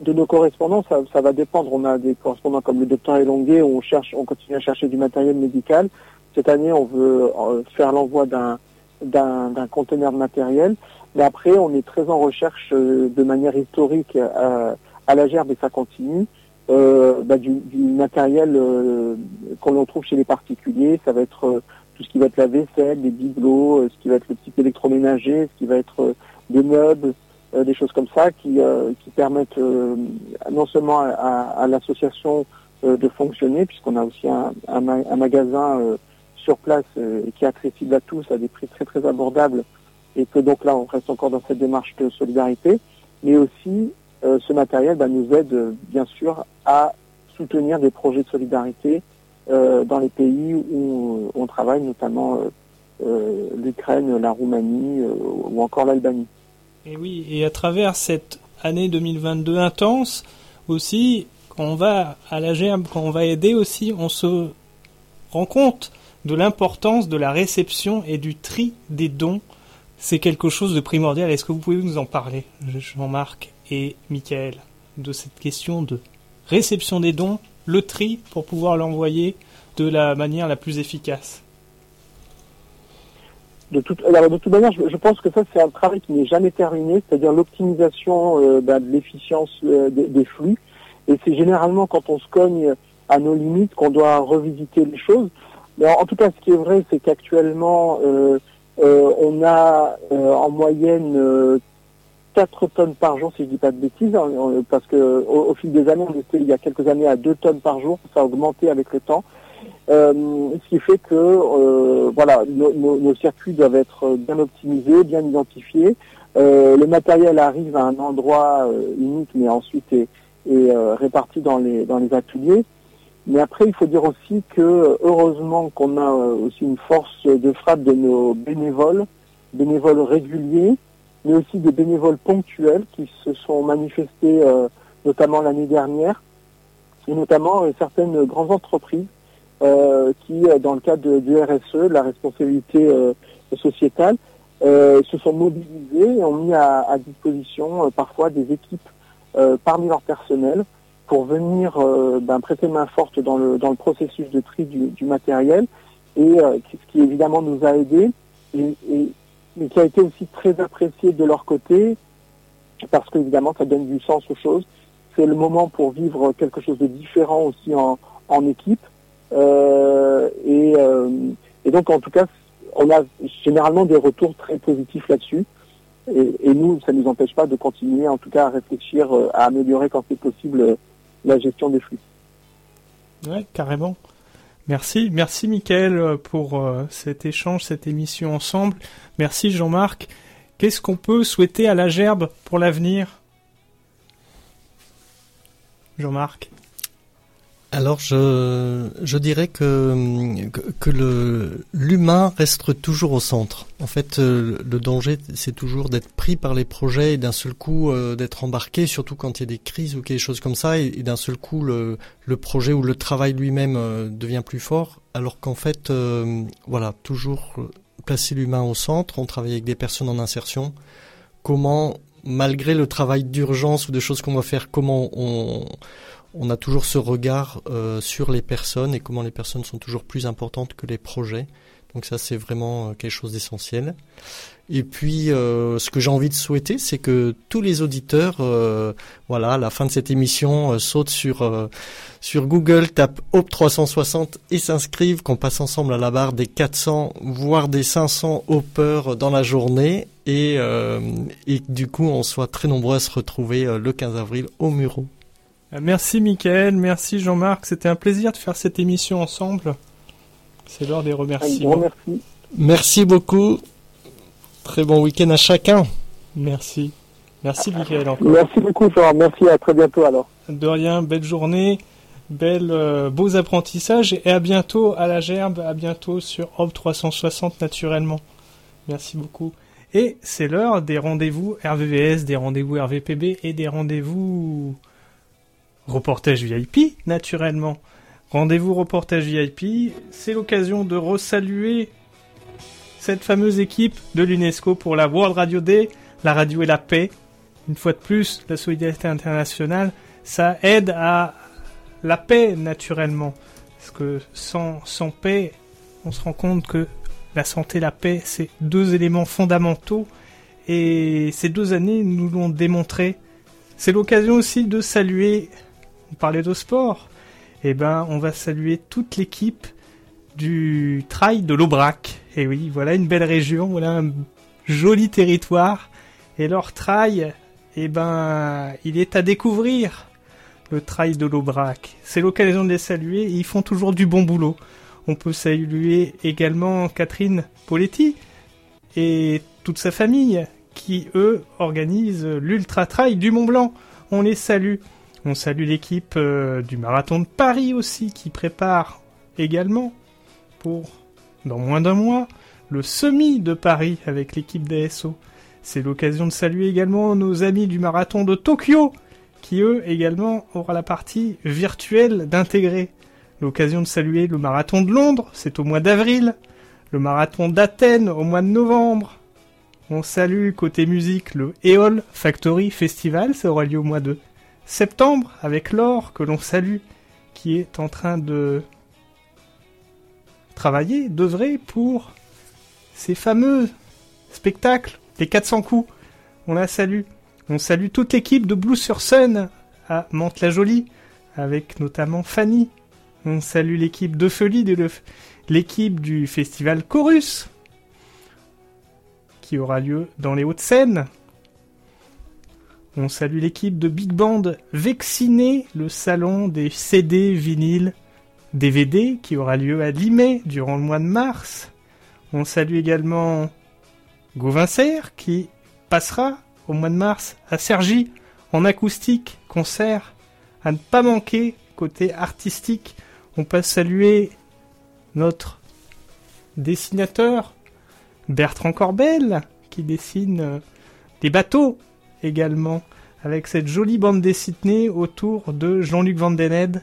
de nos correspondants, ça, ça va dépendre. On a des correspondants comme le docteur Elonguet, où on cherche, on continue à chercher du matériel médical. Cette année, on veut euh, faire l'envoi d'un d'un conteneur de matériel. Mais après, on est très en recherche euh, de manière historique euh, à la gerbe et ça continue. Euh, bah, du, du matériel euh, qu'on trouve chez les particuliers, ça va être tout ce qui va être la vaisselle, les bibelots, ce qui va être le petit électroménager, ce qui va être des meubles, des choses comme ça qui, qui permettent non seulement à, à- à l'association de fonctionner, puisqu'on a aussi un, un un magasin sur place euh, qui est accessible à tous à des prix très très abordables, et que donc là on reste encore dans cette démarche de solidarité, mais aussi euh, ce matériel bah, nous aide euh, bien sûr à soutenir des projets de solidarité dans les pays où on travaille, notamment l'Ukraine, la Roumanie ou encore l'Albanie. Et oui, et à travers cette année 2022 intense aussi, quand on va à la gerbe, quand on va aider aussi, on se rend compte de l'importance de la réception et du tri des dons. C'est quelque chose de primordial. Est-ce que vous pouvez nous en parler, Jean-Marc et Michael, de cette question de réception des dons, le tri pour pouvoir l'envoyer de la manière la plus efficace? De toute, manière, je, pense que ça c'est un travail qui n'est jamais terminé, c'est-à-dire l'optimisation euh, bah, de l'efficience euh, des flux. Et c'est généralement quand on se cogne à nos limites qu'on doit revisiter les choses. En, tout cas, ce qui est vrai, c'est qu'actuellement, euh, euh, on a euh, en moyenne euh, 4 tonnes par jour, si je dis pas de bêtises, hein, euh, parce que au, fil des années, on était il y a quelques années à 2 tonnes par jour, ça a augmenté avec le temps. Euh, ce qui fait que euh, voilà, nos, nos- nos circuits doivent être bien optimisés, bien identifiés. Euh, le matériel arrive à un endroit euh, unique, mais ensuite est, est, euh, réparti dans les dans les ateliers. Mais après, il faut dire aussi que heureusement qu'on a euh, aussi une force de frappe de nos bénévoles, bénévoles réguliers, mais aussi des bénévoles ponctuels qui se sont manifestés euh, notamment l'année dernière, et notamment euh, certaines grandes entreprises euh, qui, euh, dans le cadre du RSE, la responsabilité sociétale, se sont mobilisés et ont mis à, à disposition parfois des équipes parmi leur personnel pour venir euh, ben, prêter main forte dans le, dans le processus de tri du, matériel et euh, ce qui évidemment nous a aidés et, mais qui a été aussi très apprécié de leur côté parce qu'évidemment ça donne du sens aux choses. C'est le moment pour vivre quelque chose de différent aussi en, en équipe. Euh, et, et donc en tout cas, on a généralement des retours très positifs là-dessus. Et, et nous, ça ne nous empêche pas de continuer en tout cas à réfléchir, à améliorer quand c'est possible la gestion des flux. Ouais, carrément. Merci, merci Mickaël euh, pour euh, cet échange, cette émission ensemble. Merci Jean-Marc. Qu'est-ce qu'on peut souhaiter à la gerbe pour l'avenir? Jean-Marc Alors je, je dirais que, que, le, l'humain reste toujours au centre. En fait, euh, le danger, c'est toujours d'être pris par les projets et d'un seul coup euh, d'être embarqué, surtout quand il y a des crises ou quelque chose comme ça, et, d'un seul coup le, le projet ou le travail lui-même euh, devient plus fort, alors qu'en fait, voilà, toujours placer l'humain au centre. On travaille avec des personnes en insertion. Comment, malgré le travail d'urgence ou de choses qu'on va faire, comment on on a toujours ce regard euh, sur les personnes et comment les personnes sont toujours plus importantes que les projets. Donc ça, c'est vraiment euh, quelque chose d'essentiel. Et puis, euh, ce que j'ai envie de souhaiter, c'est que tous les auditeurs, voilà, à la fin de cette émission, sautent sur sur Google, tapent Hope 360 et s'inscrivent, qu'on passe ensemble à la barre des 400, voire des 500 Hoppers dans la journée, et, du coup, on soit très nombreux à se retrouver le 15 avril au Muro. Euh, Merci Mickaël, merci Jean-Marc. C'était un plaisir de faire cette émission ensemble. C'est l'heure des remerciements. merci. Merci beaucoup. Très bon week-end à chacun. Merci. Merci Mickaël encore. Merci beaucoup, Florent. Merci, à très bientôt alors. De rien, belle journée, belle, euh, beaux apprentissages et à bientôt à la gerbe, à bientôt sur Hop 360 naturellement. Merci beaucoup. Et c'est l'heure des rendez-vous RVVS, des rendez-vous RVPB et des rendez-vous reportage VIP naturellement. Rendez-vous reportage VIP, c'est l'occasion de resaluer cette fameuse équipe de l'UNESCO pour la World Radio Day, la radio et la paix. Une fois de plus, la solidarité internationale ça aide à la paix naturellement. Parce que sans, sans paix, on se rend compte que la santé et la paix, c'est deux éléments fondamentaux. Et ces deux années nous l'ont démontré. C'est l'occasion aussi de saluer, on de sport, et ben on va saluer toute l'équipe du trail de l'Aubrac. Et oui, voilà une belle région, voilà un joli territoire. Et leur trail, eh ben, il est à découvrir le trail de l'Aubrac. C'est l'occasion de les saluer ils font toujours du bon boulot. On peut saluer également Catherine Poletti et toute sa famille qui, eux, organisent l'Ultra Trail du Mont Blanc. On les salue. On salue l'équipe euh, du Marathon de Paris aussi qui prépare également pour, dans moins d'un mois, le semi de Paris avec l'équipe d'ASO. C'est l'occasion de saluer également nos amis du Marathon de Tokyo qui eux également aura la partie virtuelle d'intégrer. L'occasion de saluer le marathon de Londres, c'est au mois d'avril. Le marathon d'Athènes au mois de novembre. On salue côté musique le Eol Factory Festival, ça aura lieu au mois de septembre avec Laure que l'on salue qui est en train de travailler, d'œuvrer pour ces fameux spectacles, les 400 coups. On la salue. On salue toute l'équipe de Blue sur Sun à Mantes-la-Jolie, avec notamment Fanny. On salue l'équipe de Folie, l'équipe du festival Chorus, qui aura lieu dans les Hauts-de-Seine. On salue l'équipe de Big Band Vexciné, le salon des CD, vinyles, DVD, qui aura lieu à Limay durant le mois de mars. On salue également Gauvincer, qui passera au mois de mars à Cergy en acoustique, concert à ne pas manquer côté artistique. On peut saluer notre dessinateur Bertrand Corbel qui dessine euh, des bateaux également avec cette jolie bande dessinée autour de Jean-Luc Van Den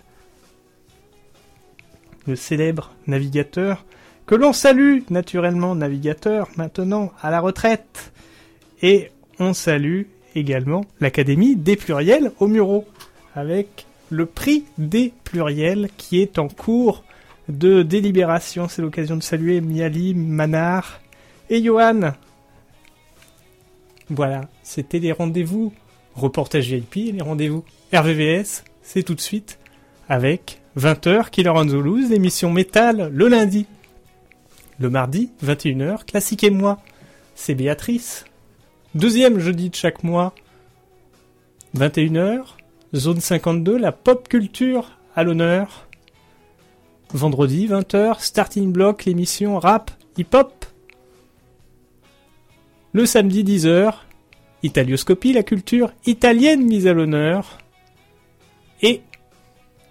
le célèbre navigateur que l'on salue naturellement navigateur maintenant à la retraite et on salue également l'Académie des pluriels au Muro, avec le prix des pluriels qui est en cours de délibération. C'est l'occasion de saluer Miali, Manar et Johan. Voilà, c'était les rendez-vous reportage VIP, les rendez-vous RVVS, c'est tout de suite avec 20h, Killer on the Loose, l'émission métal le lundi. Le mardi, 21h, Classique et moi, c'est Béatrice. Deuxième jeudi de chaque mois, 21h, Zone 52, la pop culture à l'honneur. Vendredi, 20h, Starting Block, l'émission rap, hip-hop. Le samedi, 10h, Italioscopie, la culture italienne mise à l'honneur. Et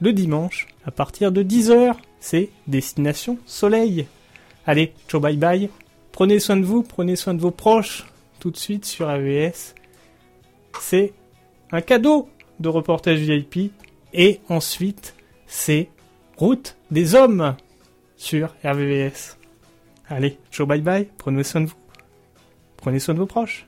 le dimanche, à partir de 10h, c'est Destination Soleil. Allez, ciao bye bye. Prenez soin de vous, prenez soin de vos proches. Tout de suite sur AVS. C'est un cadeau de reportage VIP. Et ensuite, c'est Route des Hommes sur RVVS. Allez, ciao bye bye. Prenez soin de vous. Prenez soin de vos proches.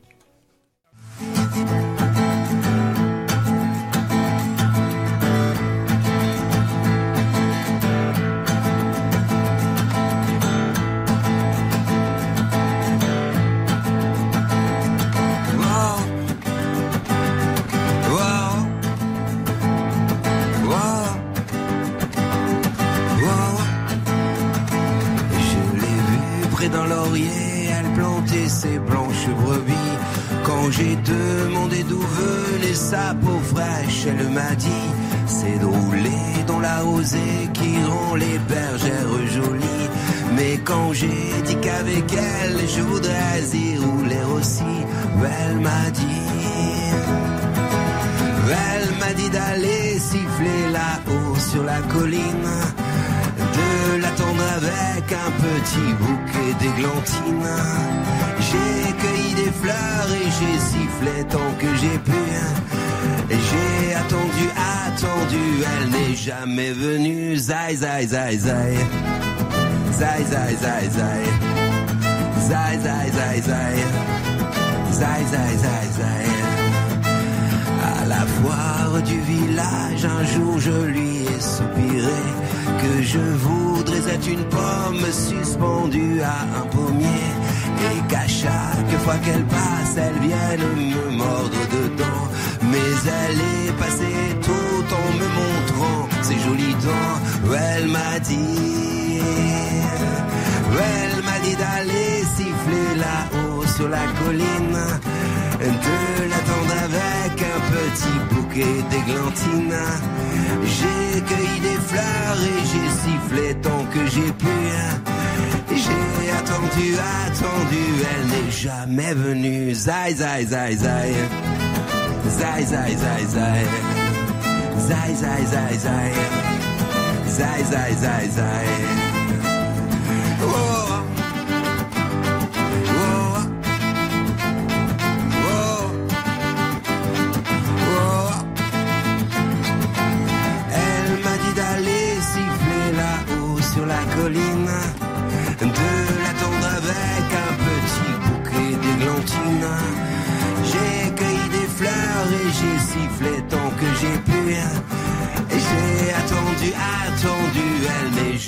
Sa peau fraîche, elle m'a dit c'est rouler dans la rosée qui rend les bergères jolies. Mais quand j'ai dit qu'avec elle je voudrais y rouler aussi, elle m'a dit elle m'a dit d'aller siffler là-haut sur la colline, de l'attendre avec un petit bouquet d'églantines. J'ai cueilli des fleurs et j'ai sifflé tant que j'ai pu. J'ai attendu, attendu, elle n'est jamais venue. Zai, zai, zai, zai. Zai, zai, zai, zai. Zai, zai, zai, zai. Zai, zai, zai, zai. À la foire du village, un jour je lui ai soupiré que je voudrais être une pomme suspendue à un pommier et qu'à chaque fois qu'elle passe, elle vienne me mordre dedans. Mais elle est passée tout en me montrant ses jolis dents. Elle m'a dit, elle m'a dit d'aller siffler là-haut sur la colline, de l'attendre avec un petit bouquet d'églantines. J'ai cueilli des fleurs et j'ai sifflé tant que j'ai pu. J'ai attendu, attendu, elle n'est jamais venue. Zai, zai, zai, zai. Zai, zai, zai, zai. Zai, zai, zai, zai. Zai, zai, zai, zai.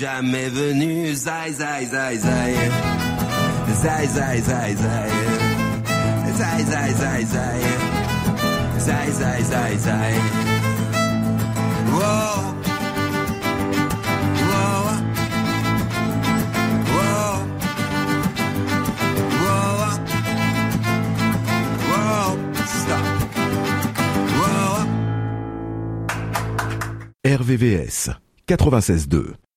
Jamais venue. Zai, zai, zai, zai. Zai, zai, zai, zai. Zai, zai, zai, zai. Zai, zai, zai, zai. Whoa. RVVS 96.2